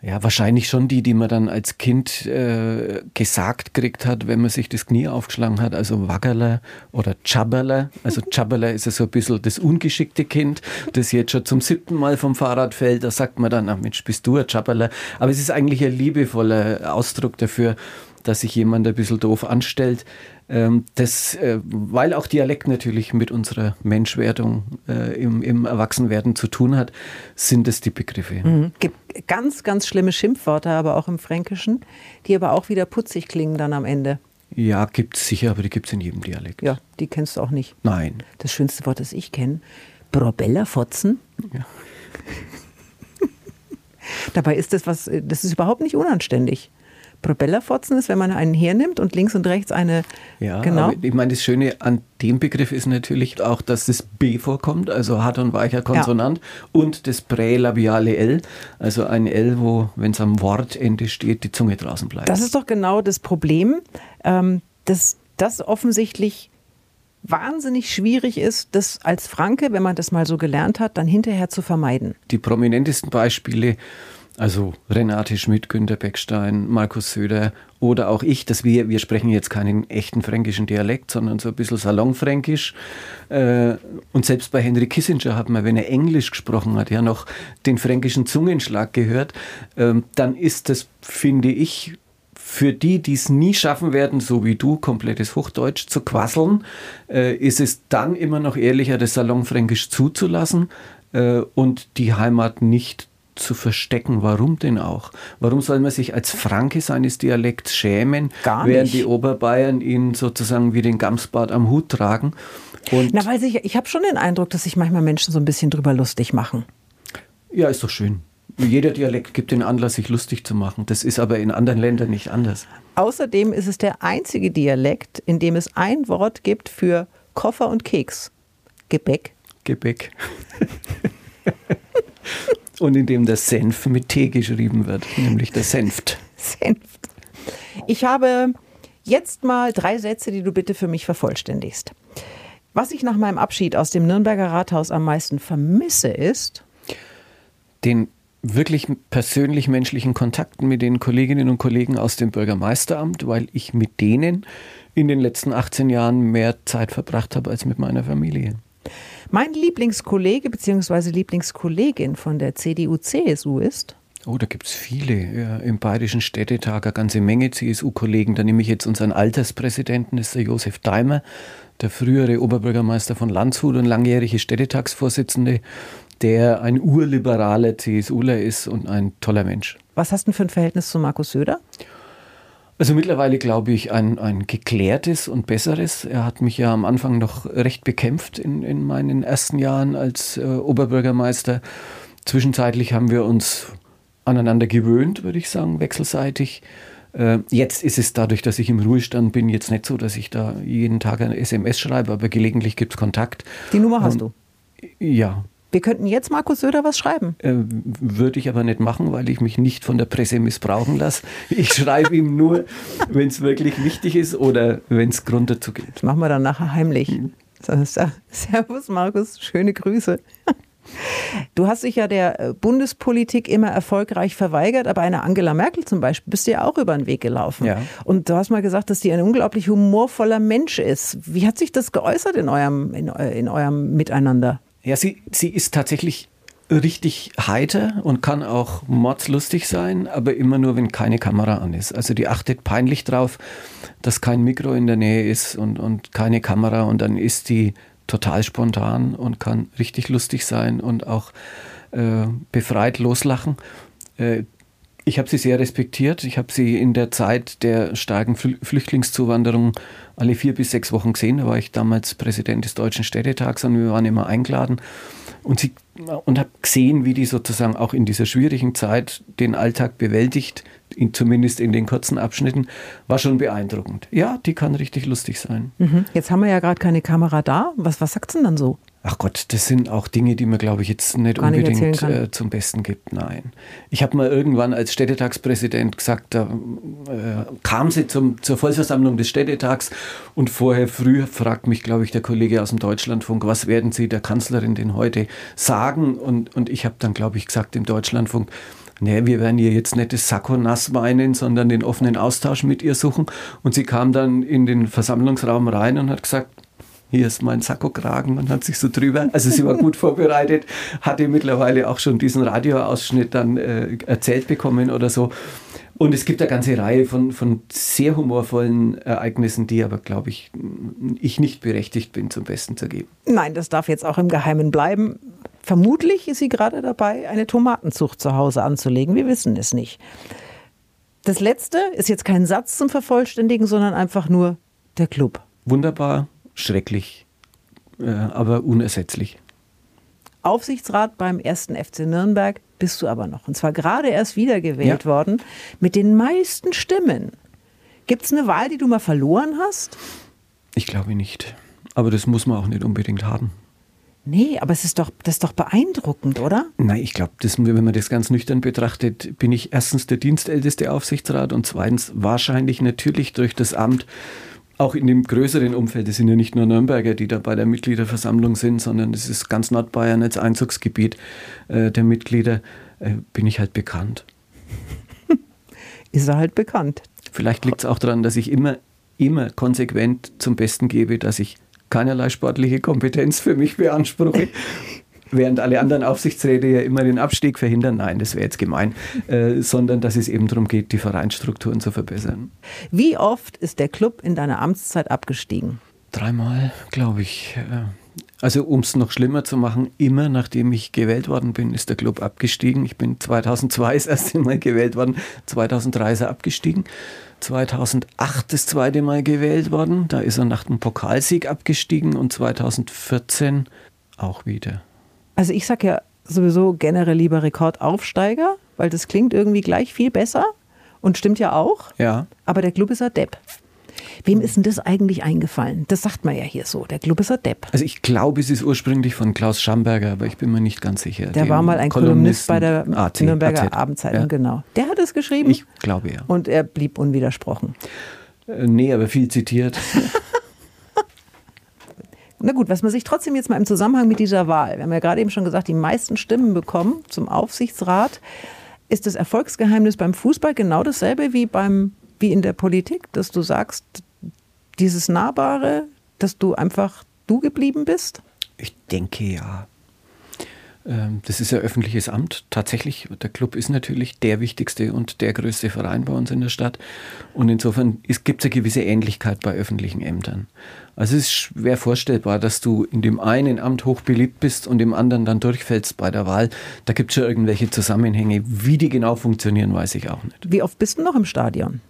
Ja, wahrscheinlich schon die, die man dann als Kind äh, gesagt gekriegt hat, wenn man sich das Knie aufgeschlagen hat. Also Waggerle oder Chabberle. Also Chabberle ist ja so ein bisschen das ungeschickte Kind, das jetzt schon zum siebten Mal vom Fahrrad fällt. Da sagt man dann, ach Mensch, bist du ein Chabberle. Aber es ist eigentlich ein liebevoller Ausdruck dafür, dass sich jemand ein bisschen doof anstellt. Ähm, das, äh, weil auch Dialekt natürlich mit unserer Menschwerdung äh, im, im Erwachsenwerden zu tun hat, sind es die Begriffe. Mhm. Gibt ganz, ganz schlimme Schimpfworte, aber auch im Fränkischen, die aber auch wieder putzig klingen dann am Ende. Ja, gibt es sicher, aber die gibt es in jedem Dialekt. Ja, die kennst du auch nicht. Nein. Das schönste Wort, das ich kenne, Brobellerfotzen. Ja. Dabei ist das was, das ist überhaupt nicht unanständig. Propellerfotzen ist, wenn man einen hernimmt und links und rechts eine. Ja, genau. ich meine, das Schöne an dem Begriff ist natürlich auch, dass das B vorkommt, also hart und weicher Konsonant, ja. und das prälabiale L, also ein L, wo, wenn es am Wortende steht, die Zunge draußen bleibt. Das ist doch genau das Problem, ähm, dass das offensichtlich wahnsinnig schwierig ist, das als Franke, wenn man das mal so gelernt hat, dann hinterher zu vermeiden. Die prominentesten Beispiele also Renate Schmidt, Günter Beckstein, Markus Söder oder auch ich, dass wir, wir sprechen jetzt keinen echten fränkischen Dialekt, sondern so ein bisschen salonfränkisch. Äh, und selbst bei Henry Kissinger hat man, wenn er Englisch gesprochen hat, ja noch den fränkischen Zungenschlag gehört. Ähm, dann ist das, finde ich, für die, die es nie schaffen werden, so wie du, komplettes Hochdeutsch zu quasseln, äh, ist es dann immer noch ehrlicher, das Salonfränkisch zuzulassen äh, und die Heimat nicht zu verstecken. Warum denn auch? Warum soll man sich als Franke seines Dialekts schämen, Gar während die Oberbayern ihn sozusagen wie den Gamsbart am Hut tragen? Und Na, weil sich, ich habe schon den Eindruck, dass sich manchmal Menschen so ein bisschen drüber lustig machen. Ja, ist doch schön. Jeder Dialekt gibt den Anlass, sich lustig zu machen. Das ist aber in anderen Ländern nicht anders. Außerdem ist es der einzige Dialekt, in dem es ein Wort gibt für Koffer und Keks. Gebäck. Gebäck. und in dem der Senf mit T geschrieben wird, nämlich der Senft. Senft. Ich habe jetzt mal drei Sätze, die du bitte für mich vervollständigst. Was ich nach meinem Abschied aus dem Nürnberger Rathaus am meisten vermisse, ist den wirklich persönlich menschlichen Kontakten mit den Kolleginnen und Kollegen aus dem Bürgermeisteramt, weil ich mit denen in den letzten 18 Jahren mehr Zeit verbracht habe als mit meiner Familie. Mein Lieblingskollege bzw. Lieblingskollegin von der CDU-CSU ist? Oh, da gibt es viele. Ja, Im Bayerischen Städtetag eine ganze Menge CSU-Kollegen. Da nehme ich jetzt unseren Alterspräsidenten, das ist der Josef Daimer, der frühere Oberbürgermeister von Landshut und langjährige Städtetagsvorsitzende, der ein urliberaler CSUler ist und ein toller Mensch. Was hast du für ein Verhältnis zu Markus Söder? Also mittlerweile glaube ich ein, ein geklärtes und besseres. Er hat mich ja am Anfang noch recht bekämpft in, in meinen ersten Jahren als äh, Oberbürgermeister. Zwischenzeitlich haben wir uns aneinander gewöhnt, würde ich sagen, wechselseitig. Äh, jetzt ist es dadurch, dass ich im Ruhestand bin, jetzt nicht so, dass ich da jeden Tag eine SMS schreibe, aber gelegentlich gibt es Kontakt. Die Nummer hast ähm, du? Ja, wir könnten jetzt Markus Söder was schreiben. Äh, Würde ich aber nicht machen, weil ich mich nicht von der Presse missbrauchen lasse. Ich schreibe ihm nur, wenn es wirklich wichtig ist oder wenn es Grund dazu gibt. Das machen wir dann nachher heimlich. Mhm. Servus Markus, schöne Grüße. Du hast dich ja der äh, Bundespolitik immer erfolgreich verweigert, aber eine Angela Merkel zum Beispiel bist du ja auch über den Weg gelaufen. Ja. Und du hast mal gesagt, dass die ein unglaublich humorvoller Mensch ist. Wie hat sich das geäußert in eurem, in, in eurem Miteinander? Ja, sie, sie ist tatsächlich richtig heiter und kann auch mordslustig sein, aber immer nur, wenn keine Kamera an ist. Also die achtet peinlich drauf, dass kein Mikro in der Nähe ist und, und keine Kamera und dann ist die total spontan und kann richtig lustig sein und auch äh, befreit loslachen. Äh, ich habe sie sehr respektiert. Ich habe sie in der Zeit der starken Flüchtlingszuwanderung alle vier bis sechs Wochen gesehen. Da war ich damals Präsident des Deutschen Städtetags und wir waren immer eingeladen. Und, und habe gesehen, wie die sozusagen auch in dieser schwierigen Zeit den Alltag bewältigt, in, zumindest in den kurzen Abschnitten, war schon beeindruckend. Ja, die kann richtig lustig sein. Mhm. Jetzt haben wir ja gerade keine Kamera da. Was, was sagt sie denn dann so? Ach Gott, das sind auch Dinge, die man, glaube ich, jetzt nicht Gar unbedingt nicht äh, zum Besten gibt. Nein. Ich habe mal irgendwann als Städtetagspräsident gesagt, da äh, kam sie zum, zur Vollversammlung des Städtetags und vorher früh fragt mich, glaube ich, der Kollege aus dem Deutschlandfunk, was werden Sie der Kanzlerin denn heute sagen? Und, und ich habe dann, glaube ich, gesagt im Deutschlandfunk, nee, wir werden ihr jetzt nicht das Sakko nass weinen, sondern den offenen Austausch mit ihr suchen. Und sie kam dann in den Versammlungsraum rein und hat gesagt, hier ist mein Sakkokragen und hat sich so drüber. Also sie war gut vorbereitet, hatte mittlerweile auch schon diesen Radioausschnitt dann äh, erzählt bekommen oder so. Und es gibt eine ganze Reihe von, von sehr humorvollen Ereignissen, die aber, glaube ich, ich nicht berechtigt bin, zum Besten zu geben. Nein, das darf jetzt auch im Geheimen bleiben. Vermutlich ist sie gerade dabei, eine Tomatenzucht zu Hause anzulegen. Wir wissen es nicht. Das letzte ist jetzt kein Satz zum Vervollständigen, sondern einfach nur der Club. Wunderbar, schrecklich, äh, aber unersetzlich. Aufsichtsrat beim ersten FC Nürnberg bist du aber noch. Und zwar gerade erst wiedergewählt ja. worden mit den meisten Stimmen. Gibt es eine Wahl, die du mal verloren hast? Ich glaube nicht. Aber das muss man auch nicht unbedingt haben. Nee, aber es ist doch, das ist doch beeindruckend, oder? Nein, ich glaube, wenn man das ganz nüchtern betrachtet, bin ich erstens der dienstälteste Aufsichtsrat und zweitens wahrscheinlich natürlich durch das Amt auch in dem größeren Umfeld, es sind ja nicht nur Nürnberger, die da bei der Mitgliederversammlung sind, sondern es ist ganz Nordbayern als Einzugsgebiet äh, der Mitglieder, äh, bin ich halt bekannt. ist er halt bekannt. Vielleicht liegt es auch daran, dass ich immer, immer konsequent zum Besten gebe, dass ich keinerlei sportliche Kompetenz für mich beanspruche während alle anderen Aufsichtsräte ja immer den Abstieg verhindern. Nein, das wäre jetzt gemein, äh, sondern dass es eben darum geht, die Vereinsstrukturen zu verbessern. Wie oft ist der Club in deiner Amtszeit abgestiegen? Dreimal, glaube ich. Äh, also um es noch schlimmer zu machen, immer nachdem ich gewählt worden bin, ist der Club abgestiegen. Ich bin 2002 das erste Mal gewählt worden, 2003 ist er abgestiegen. 2008 das zweite Mal gewählt worden, da ist er nach dem Pokalsieg abgestiegen und 2014 auch wieder. Also ich sage ja sowieso generell lieber Rekordaufsteiger, weil das klingt irgendwie gleich viel besser und stimmt ja auch. Ja. Aber der Club ist ein Depp. Wem ist denn das eigentlich eingefallen? Das sagt man ja hier so. Der Club ist ein Depp. Also ich glaube, es ist ursprünglich von Klaus Schamberger, aber ich bin mir nicht ganz sicher. Der war mal ein Kolumnist bei der AT, Nürnberger AT. Abendzeitung, ja. genau. Der hat es geschrieben. Ich glaube ja. Und er blieb unwidersprochen. Äh, nee, aber viel zitiert. Na gut, was man sich trotzdem jetzt mal im Zusammenhang mit dieser Wahl, wir haben ja gerade eben schon gesagt, die meisten Stimmen bekommen zum Aufsichtsrat. Ist das Erfolgsgeheimnis beim Fußball genau dasselbe wie, beim, wie in der Politik, dass du sagst, dieses Nahbare, dass du einfach du geblieben bist? Ich denke ja. Ähm, das ist ja öffentliches Amt. Tatsächlich, der Club ist natürlich der wichtigste und der größte Verein bei uns in der Stadt. Und insofern gibt es eine gewisse Ähnlichkeit bei öffentlichen Ämtern. Also es ist schwer vorstellbar, dass du in dem einen Amt hochbeliebt bist und im anderen dann durchfällst bei der Wahl. Da gibt es schon irgendwelche Zusammenhänge. Wie die genau funktionieren, weiß ich auch nicht. Wie oft bist du noch im Stadion?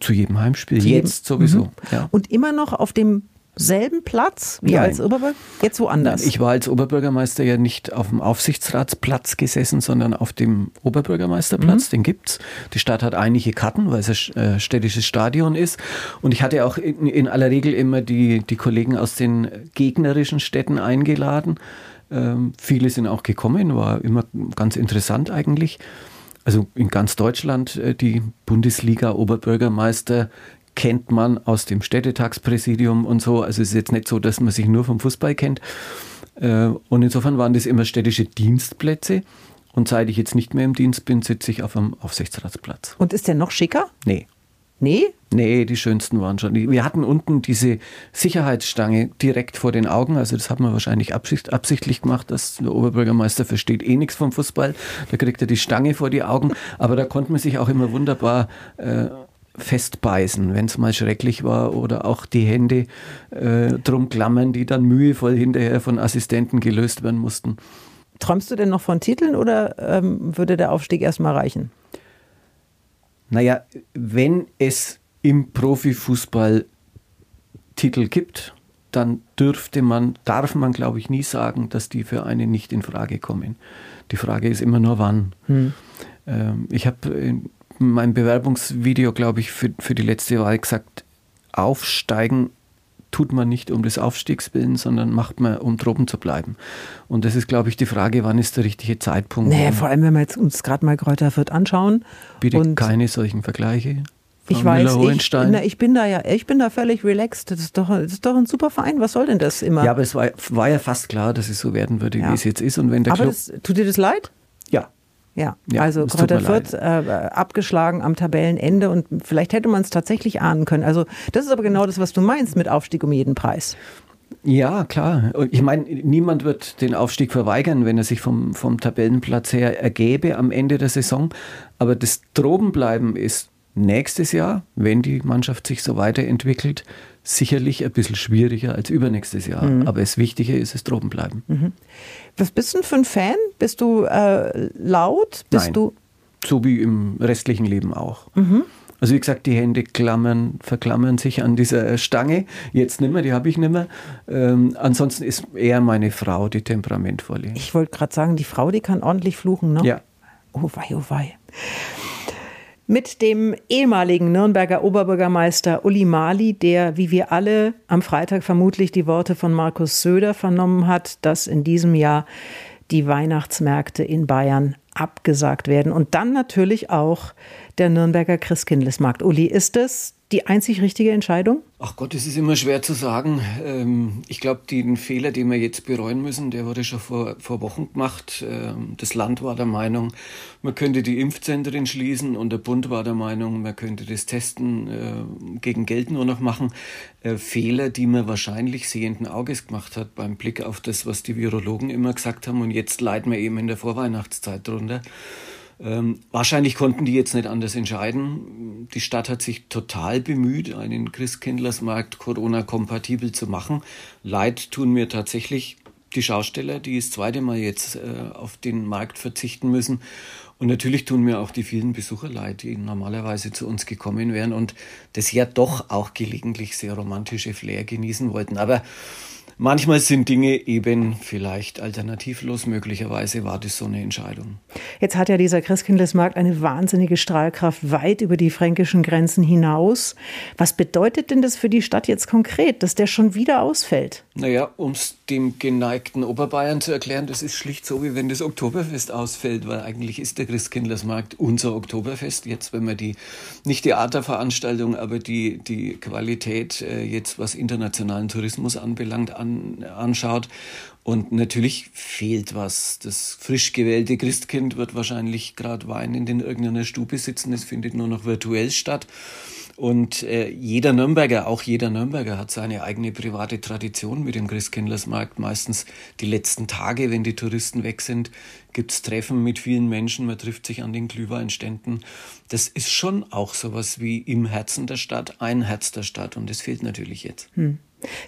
Zu jedem Heimspiel, Zu jetzt jedem. sowieso. Mhm. Ja. Und immer noch auf dem selben Platz wie Nein. als Oberbürger? Jetzt woanders? Ich war als Oberbürgermeister ja nicht auf dem Aufsichtsratsplatz gesessen, sondern auf dem Oberbürgermeisterplatz. Mhm. Den gibt's. Die Stadt hat einige Karten, weil es ein äh, städtisches Stadion ist. Und ich hatte auch in, in aller Regel immer die, die Kollegen aus den gegnerischen Städten eingeladen. Ähm, viele sind auch gekommen, war immer ganz interessant eigentlich also in ganz Deutschland äh, die Bundesliga-Oberbürgermeister kennt man aus dem Städtetagspräsidium und so. Also es ist jetzt nicht so, dass man sich nur vom Fußball kennt. Äh, und insofern waren das immer städtische Dienstplätze. Und seit ich jetzt nicht mehr im Dienst bin, sitze ich auf einem Aufsichtsratsplatz. Und ist der noch schicker? Nee. Nee? Nee, die schönsten waren schon. Wir hatten unten diese Sicherheitsstange direkt vor den Augen. Also das hat man wahrscheinlich absicht, absichtlich gemacht, dass der Oberbürgermeister versteht eh nichts vom Fußball. Da kriegt er die Stange vor die Augen. Aber da konnte man sich auch immer wunderbar äh, festbeißen, wenn es mal schrecklich war oder auch die Hände äh, drum klammern, die dann mühevoll hinterher von Assistenten gelöst werden mussten. Träumst du denn noch von Titeln oder ähm, würde der Aufstieg erstmal reichen? Naja, wenn es im Profifußball Titel gibt, dann dürfte man, darf man, glaube ich, nie sagen, dass die für einen nicht in Frage kommen. Die Frage ist immer nur wann. Hm. Ähm, ich habe meinem Bewerbungsvideo, glaube ich, für, für die letzte Wahl gesagt, aufsteigen tut man nicht um des Aufstiegs willen, sondern macht man, um droben zu bleiben. Und das ist, glaube ich, die Frage, wann ist der richtige Zeitpunkt? Nee, vor allem, wenn wir jetzt uns gerade mal Kräuter Fürth anschauen. Bitte keine solchen Vergleiche. Frau ich weiß, ich, na, ich, bin da ja, ich bin da völlig relaxed. Das ist, doch, das ist doch ein super Verein. Was soll denn das immer? Ja, aber es war, war ja fast klar, dass es so werden würde, ja. wie es jetzt ist. Und wenn der aber Club das, tut dir das leid? Ja. Ja, ja also Kräuter Fürth äh, abgeschlagen am Tabellenende und vielleicht hätte man es tatsächlich ahnen können. Also das ist aber genau das, was du meinst mit Aufstieg um jeden Preis. Ja, klar. Ich meine, niemand wird den Aufstieg verweigern, wenn er sich vom, vom Tabellenplatz her ergäbe am Ende der Saison. Aber das Drobenbleiben ist nächstes Jahr, wenn die Mannschaft sich so weiterentwickelt, sicherlich ein bisschen schwieriger als übernächstes Jahr. Mhm. Aber das Wichtige ist es droben bleiben. Mhm. Was bist du denn für ein Fan? Bist du äh, laut? Bist Nein. du so wie im restlichen Leben auch. Mhm. Also wie gesagt, die Hände klammern, verklammern sich an dieser Stange. Jetzt nicht mehr, die habe ich nicht mehr. Ähm, ansonsten ist eher meine Frau die temperamentvolle. Ich wollte gerade sagen, die Frau, die kann ordentlich fluchen, ne? Ja. Oh wei, oh wei mit dem ehemaligen Nürnberger Oberbürgermeister Uli Mali, der, wie wir alle, am Freitag vermutlich die Worte von Markus Söder vernommen hat, dass in diesem Jahr die Weihnachtsmärkte in Bayern abgesagt werden. Und dann natürlich auch der Nürnberger Christkindlesmarkt. Uli, ist es die einzig richtige Entscheidung? Ach Gott, es ist immer schwer zu sagen. Ähm, ich glaube, den Fehler, den wir jetzt bereuen müssen, der wurde schon vor, vor Wochen gemacht. Ähm, das Land war der Meinung, man könnte die Impfzentren schließen und der Bund war der Meinung, man könnte das Testen äh, gegen Geld nur noch machen. Äh, Fehler, die man wahrscheinlich sehenden Auges gemacht hat beim Blick auf das, was die Virologen immer gesagt haben. Und jetzt leiden wir eben in der Vorweihnachtszeit drunter. Ähm, wahrscheinlich konnten die jetzt nicht anders entscheiden. Die Stadt hat sich total bemüht, einen Christkindlersmarkt Corona-kompatibel zu machen. Leid tun mir tatsächlich die Schausteller, die das zweite Mal jetzt äh, auf den Markt verzichten müssen. Und natürlich tun mir auch die vielen Besucher leid, die normalerweise zu uns gekommen wären und das ja doch auch gelegentlich sehr romantische Flair genießen wollten. Aber Manchmal sind Dinge eben vielleicht alternativlos. Möglicherweise war das so eine Entscheidung. Jetzt hat ja dieser Christkindlesmarkt eine wahnsinnige Strahlkraft weit über die fränkischen Grenzen hinaus. Was bedeutet denn das für die Stadt jetzt konkret, dass der schon wieder ausfällt? Naja, um es dem geneigten Oberbayern zu erklären, das ist schlicht so, wie wenn das Oktoberfest ausfällt, weil eigentlich ist der Christkindlersmarkt unser Oktoberfest. Jetzt, wenn man die, nicht Theaterveranstaltung, aber die, die Qualität äh, jetzt, was internationalen Tourismus anbelangt, an an, anschaut. Und natürlich fehlt was. Das frisch gewählte Christkind wird wahrscheinlich gerade weinend in irgendeiner Stube sitzen. Es findet nur noch virtuell statt. Und äh, jeder Nürnberger, auch jeder Nürnberger hat seine eigene private Tradition mit dem Christkindlersmarkt. Meistens die letzten Tage, wenn die Touristen weg sind, gibt's Treffen mit vielen Menschen. Man trifft sich an den Glühweinständen. Das ist schon auch sowas wie im Herzen der Stadt, ein Herz der Stadt. Und das fehlt natürlich jetzt. Hm.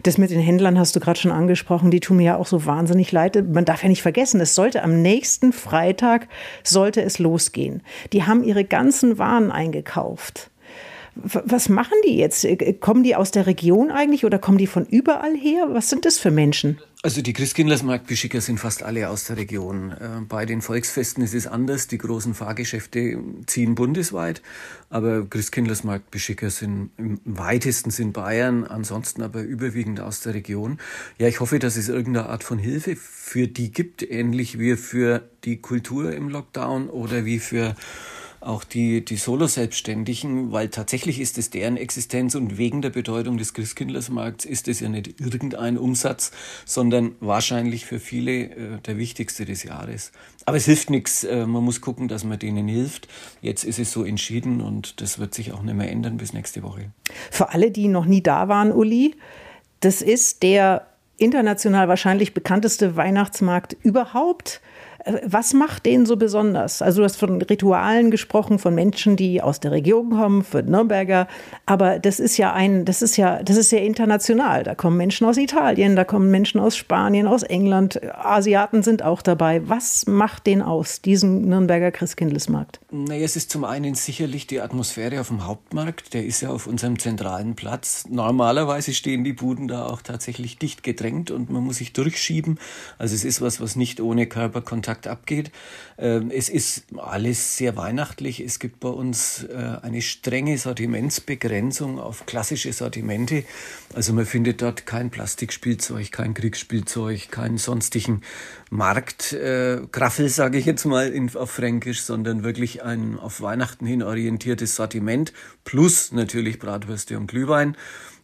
Das mit den Händlern hast du gerade schon angesprochen, die tun mir ja auch so wahnsinnig leid. Man darf ja nicht vergessen, es sollte am nächsten Freitag sollte es losgehen. Die haben ihre ganzen Waren eingekauft. Was machen die jetzt? Kommen die aus der Region eigentlich oder kommen die von überall her? Was sind das für Menschen? Also die Christkindlersmarktbeschicker sind fast alle aus der Region. Äh, bei den Volksfesten ist es anders. Die großen Fahrgeschäfte ziehen bundesweit, aber Christkindlersmarktbeschicker sind im weitesten sind Bayern, ansonsten aber überwiegend aus der Region. Ja, ich hoffe, dass es irgendeine Art von Hilfe für die gibt, ähnlich wie für die Kultur im Lockdown oder wie für auch die, die Solo-Selbstständigen, weil tatsächlich ist es deren Existenz und wegen der Bedeutung des Christkindlersmarkts ist es ja nicht irgendein Umsatz, sondern wahrscheinlich für viele äh, der wichtigste des Jahres. Aber es hilft nichts, äh, man muss gucken, dass man denen hilft. Jetzt ist es so entschieden und das wird sich auch nicht mehr ändern bis nächste Woche. Für alle, die noch nie da waren, Uli, das ist der international wahrscheinlich bekannteste Weihnachtsmarkt überhaupt. Was macht den so besonders? Also du hast von Ritualen gesprochen, von Menschen, die aus der Region kommen, für Nürnberger. Aber das ist ja ein, das ist ja, das ist ja international. Da kommen Menschen aus Italien, da kommen Menschen aus Spanien, aus England. Asiaten sind auch dabei. Was macht den aus, diesen Nürnberger Christkindlesmarkt? Naja, es ist zum einen sicherlich die Atmosphäre auf dem Hauptmarkt. Der ist ja auf unserem zentralen Platz. Normalerweise stehen die Buden da auch tatsächlich dicht gedrängt und man muss sich durchschieben. Also es ist was, was nicht ohne Körperkontakt Kontakt abgeht. Ähm, es ist alles sehr weihnachtlich. Es gibt bei uns äh, eine strenge Sortimentsbegrenzung auf klassische Sortimente. Also man findet dort kein Plastikspielzeug, kein Kriegsspielzeug, keinen sonstigen Marktgraffel, äh, sage ich jetzt mal in, auf Fränkisch, sondern wirklich ein auf Weihnachten hin orientiertes Sortiment plus natürlich Bratwürste und Glühwein.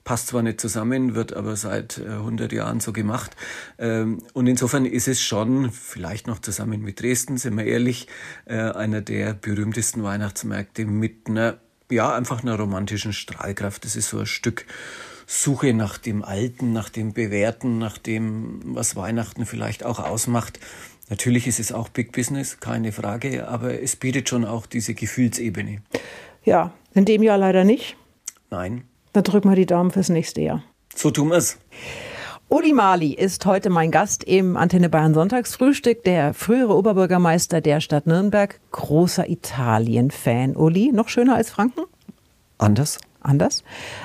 Passt zwar nicht zusammen, wird aber seit 100 äh, Jahren so gemacht. Ähm, und insofern ist es schon, vielleicht noch zusammen mit Dresden, sind wir ehrlich, äh, einer der berühmtesten Weihnachtsmärkte mit einer, ja, einfach einer romantischen Strahlkraft. Das ist so ein Stück Suche nach dem Alten, nach dem Bewährten, nach dem, was Weihnachten vielleicht auch ausmacht. Natürlich ist es auch Big Business, keine Frage, aber es bietet schon auch diese Gefühlsebene. Ja, in dem Jahr leider nicht. Nein. Dann drücken wir die Daumen fürs nächste Jahr. So tun wir es. Uli Mali ist heute mein Gast im Antenne Bayern Sonntagsfrühstück, der frühere Oberbürgermeister der Stadt Nürnberg, großer Italien-Fan. Uli, noch schöner als Franken? Anders anders.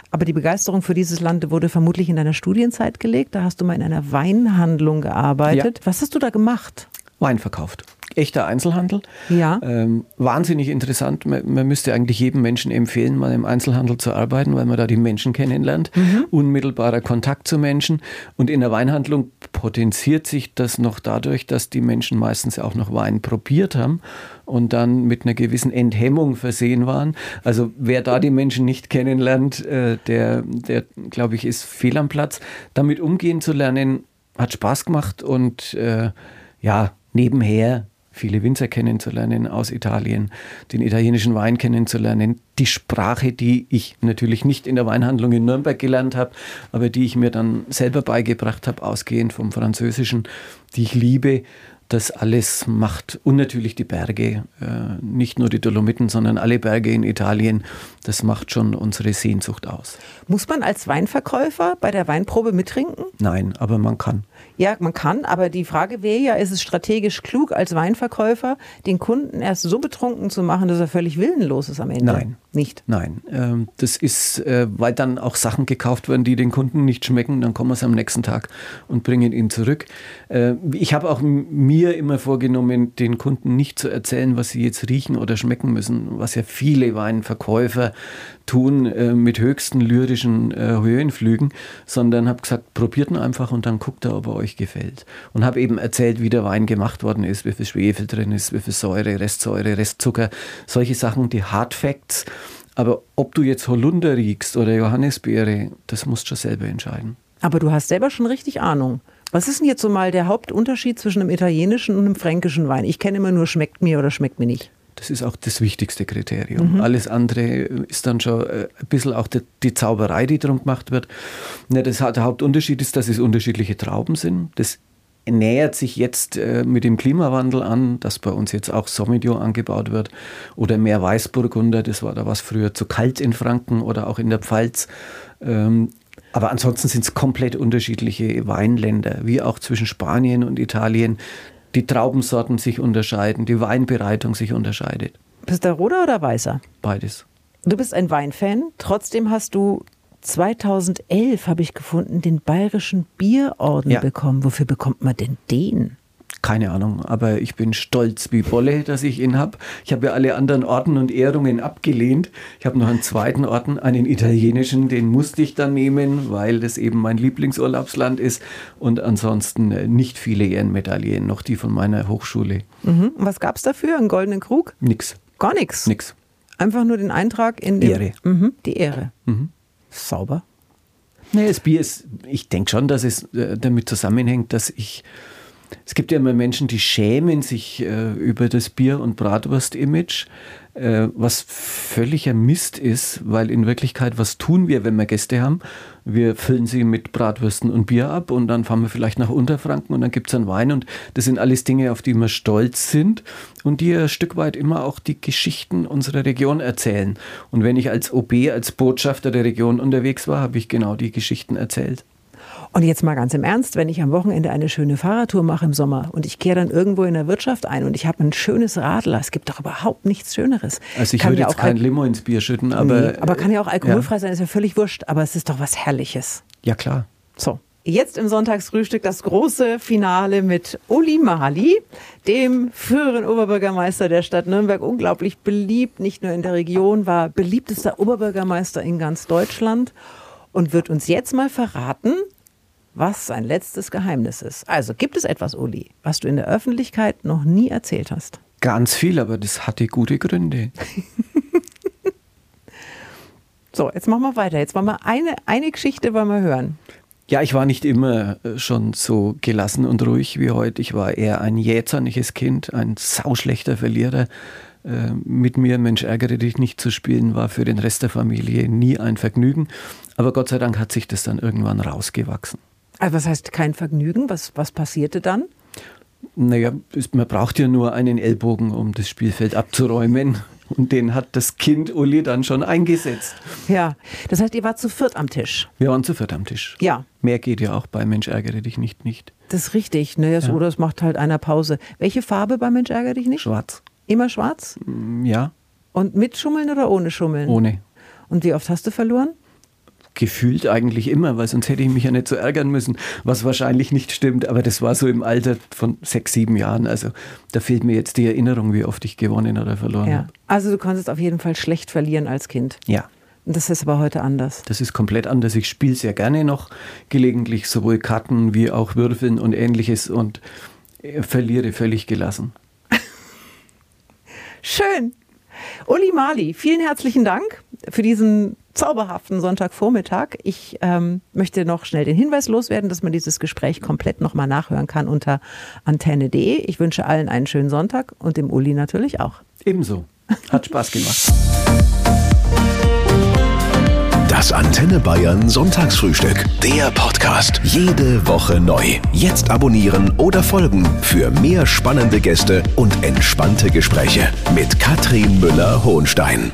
Aber die Begeisterung für dieses Land wurde vermutlich in deiner Studienzeit gelegt. Da hast du mal in einer Weinhandlung gearbeitet. Ja. Was hast du da gemacht? Wein verkauft echter Einzelhandel. Ja. Ähm, wahnsinnig interessant. Man, man, müsste eigentlich jedem Menschen empfehlen, mal im Einzelhandel zu arbeiten, weil man da die Menschen kennenlernt. Mhm. Unmittelbarer Kontakt zu Menschen. Und in der Weinhandlung potenziert sich das noch dadurch, dass die Menschen meistens auch noch Wein probiert haben und dann mit einer gewissen Enthemmung versehen waren. Also wer da die Menschen nicht kennenlernt, äh, der, der glaube ich, ist fehl am Platz. Damit umgehen zu lernen, hat Spaß gemacht und äh, ja, nebenher viele Winzer kennenzulernen aus Italien, den italienischen Wein kennenzulernen, die Sprache, die ich natürlich nicht in der Weinhandlung in Nürnberg gelernt habe, aber die ich mir dann selber beigebracht habe, ausgehend vom Französischen, die ich liebe das alles macht und natürlich die Berge, äh, nicht nur die Dolomiten, sondern alle Berge in Italien, das macht schon unsere Sehnsucht aus. Muss man als Weinverkäufer bei der Weinprobe mittrinken? Nein, aber man kann. Ja, man kann, aber die Frage wäre ja, ist es strategisch klug als Weinverkäufer, den Kunden erst so betrunken zu machen, dass er völlig willenlos ist am Ende? Nein. Nicht? Nein. Ähm, das ist, äh, weil dann auch Sachen gekauft werden, die den Kunden nicht schmecken, dann kommen wir es am nächsten Tag und bringen ihn zurück. Äh, ich habe auch mir immer vorgenommen, den Kunden nicht zu erzählen, was sie jetzt riechen oder schmecken müssen, was ja viele Weinverkäufer tun äh, mit höchsten lyrischen Höhenflügen, sondern habe gesagt, probiert ihn einfach und dann guckt er, ob er euch gefällt. Und habe eben erzählt, wie der Wein gemacht worden ist, wie viel Schwefel drin ist, wie viel Säure, Restsäure, Restzucker, solche Sachen, die Hard Facts. Aber ob du jetzt Holunder riechst oder Johannisbeere, das musst du selber entscheiden. Aber du hast selber schon richtig Ahnung. Was ist denn jetzt so mal der Hauptunterschied zwischen einem italienischen und einem fränkischen Wein? Ich kenne immer nur, schmeckt mir oder schmeckt mir nicht. Das ist auch das wichtigste Kriterium. Mhm. Alles andere ist dann schon äh, ein bisschen auch die, die Zauberei, die drum gemacht wird. Ja, das, der Hauptunterschied ist, dass es unterschiedliche Trauben sind. Das nähert sich jetzt äh, mit dem Klimawandel an, dass bei uns jetzt auch Sauvignon angebaut wird oder mehr Weißburgunder. Das war da was früher zu kalt in Franken oder auch in der Pfalz. Ähm, aber ansonsten sind es komplett unterschiedliche Weinländer, wie auch zwischen Spanien und Italien. Die Traubensorten sich unterscheiden, die Weinbereitung sich unterscheidet. Bist du roter oder weißer? Beides. Du bist ein Weinfan, trotzdem hast du 2011 habe ich gefunden, den Bayerischen Bierorden ja. bekommen. Wofür bekommt man denn den? Keine Ahnung, aber ich bin stolz wie Bolle, dass ich ihn habe. Ich habe ja alle anderen Orden und Ehrungen abgelehnt. Ich habe noch einen zweiten Orden, einen italienischen, den musste ich dann nehmen, weil das eben mein Lieblingsurlaubsland ist. Und ansonsten äh, nicht viele Ehrenmedaillen, noch die von meiner Hochschule. Mhm. Was gab es dafür? Einen goldenen Krug? Nix. Gar nichts? Nix. Einfach nur den Eintrag in die Ehre. Mhm, die Ehre. Mhm. Sauber. Nee, das Bier ist, ich denke schon, dass es äh, damit zusammenhängt, dass ich, es gibt ja immer Menschen, die schämen sich äh, über das Bier- und Bratwurst-Image. Äh, was völliger Mist ist, weil in Wirklichkeit, was tun wir, wenn wir Gäste haben? Wir füllen sie mit Bratwürsten und Bier ab und dann fahren wir vielleicht nach Unterfranken und dann gibt es einen Wein und das sind alles Dinge, auf die wir stolz sind und die ein Stück weit immer auch die Geschichten unserer Region erzählen. Und wenn ich als OB, als Botschafter der Region unterwegs war, habe ich genau die Geschichten erzählt. Und jetzt mal ganz im Ernst, wenn ich am Wochenende eine schöne Fahrradtour mache im Sommer und ich kehre dann irgendwo in der Wirtschaft ein und ich habe ein schönes Radler, es gibt doch überhaupt nichts Schöneres. Also ich kann würde ja jetzt kein Limo ins Bier schütten, aber... Nee, aber kann ja auch alkoholfrei ja. sein, ist ja völlig wurscht, aber es ist doch was Herrliches. Ja, klar. So. Jetzt im Sonntagsfrühstück das große Finale mit Uli Mali, dem früheren Oberbürgermeister der Stadt Nürnberg. Unglaublich beliebt, nicht nur in der Region, war beliebtester Oberbürgermeister in ganz Deutschland und wird uns jetzt mal verraten, was sein letztes Geheimnis ist. Also gibt es etwas, Uli, was du in der Öffentlichkeit noch nie erzählt hast? Ganz viel, aber das hatte gute Gründe. So, jetzt machen wir weiter. Jetzt wollen wir eine, eine Geschichte wollen wir hören. Ja, ich war nicht immer äh, schon so gelassen und ruhig wie heute. Ich war eher ein jähzorniges Kind, ein sauschlechter Verlierer. Äh, mit mir, Mensch, ärgere dich nicht zu spielen, war für den Rest der Familie nie ein Vergnügen. Aber Gott sei Dank hat sich das dann irgendwann rausgewachsen. Also was heißt kein Vergnügen? Was, was passierte dann? Naja, man braucht ja nur einen Ellbogen, um das Spielfeld abzuräumen. Und den hat das Kind Uli dann schon eingesetzt. Ja, das heißt, ihr wart zu viert am Tisch. Wir waren zu viert am Tisch. Ja. Mehr geht ja auch bei Mensch ärgere dich nicht nicht. Das ist richtig. Ne? Das, Ja. Oder es macht halt einer Pause. Welche Farbe bei Mensch ärgere dich nicht? Schwarz. Immer schwarz? Ja, Und mit Schummeln oder ohne Schummeln? ohne. Und wie oft hast du verloren? Gefühlt eigentlich immer, weil sonst hätte ich mich ja nicht so ärgern müssen, was wahrscheinlich nicht stimmt. Aber das war so im Alter von sechs, sieben Jahren. Also da fehlt mir jetzt die Erinnerung, wie oft ich gewonnen oder verloren Ja. habe. Also du konntest auf jeden Fall schlecht verlieren als Kind. Ja. Und das ist aber heute anders. Das ist komplett anders. Ich spiele sehr gerne noch gelegentlich sowohl Karten wie auch Würfeln und ähnliches und äh, verliere völlig gelassen. Schön. Uli Mali, vielen herzlichen Dank für diesen zauberhaften Sonntagvormittag. Ich ähm, möchte noch schnell den Hinweis loswerden, dass man dieses Gespräch komplett nochmal nachhören kann unter antenne.de. Ich wünsche allen einen schönen Sonntag und dem Uli natürlich auch. Ebenso. Hat Spaß gemacht. Das Antenne Bayern Sonntagsfrühstück. Der Podcast. Jede Woche neu. Jetzt abonnieren oder folgen für mehr spannende Gäste und entspannte Gespräche mit Katrin Müller-Hohenstein.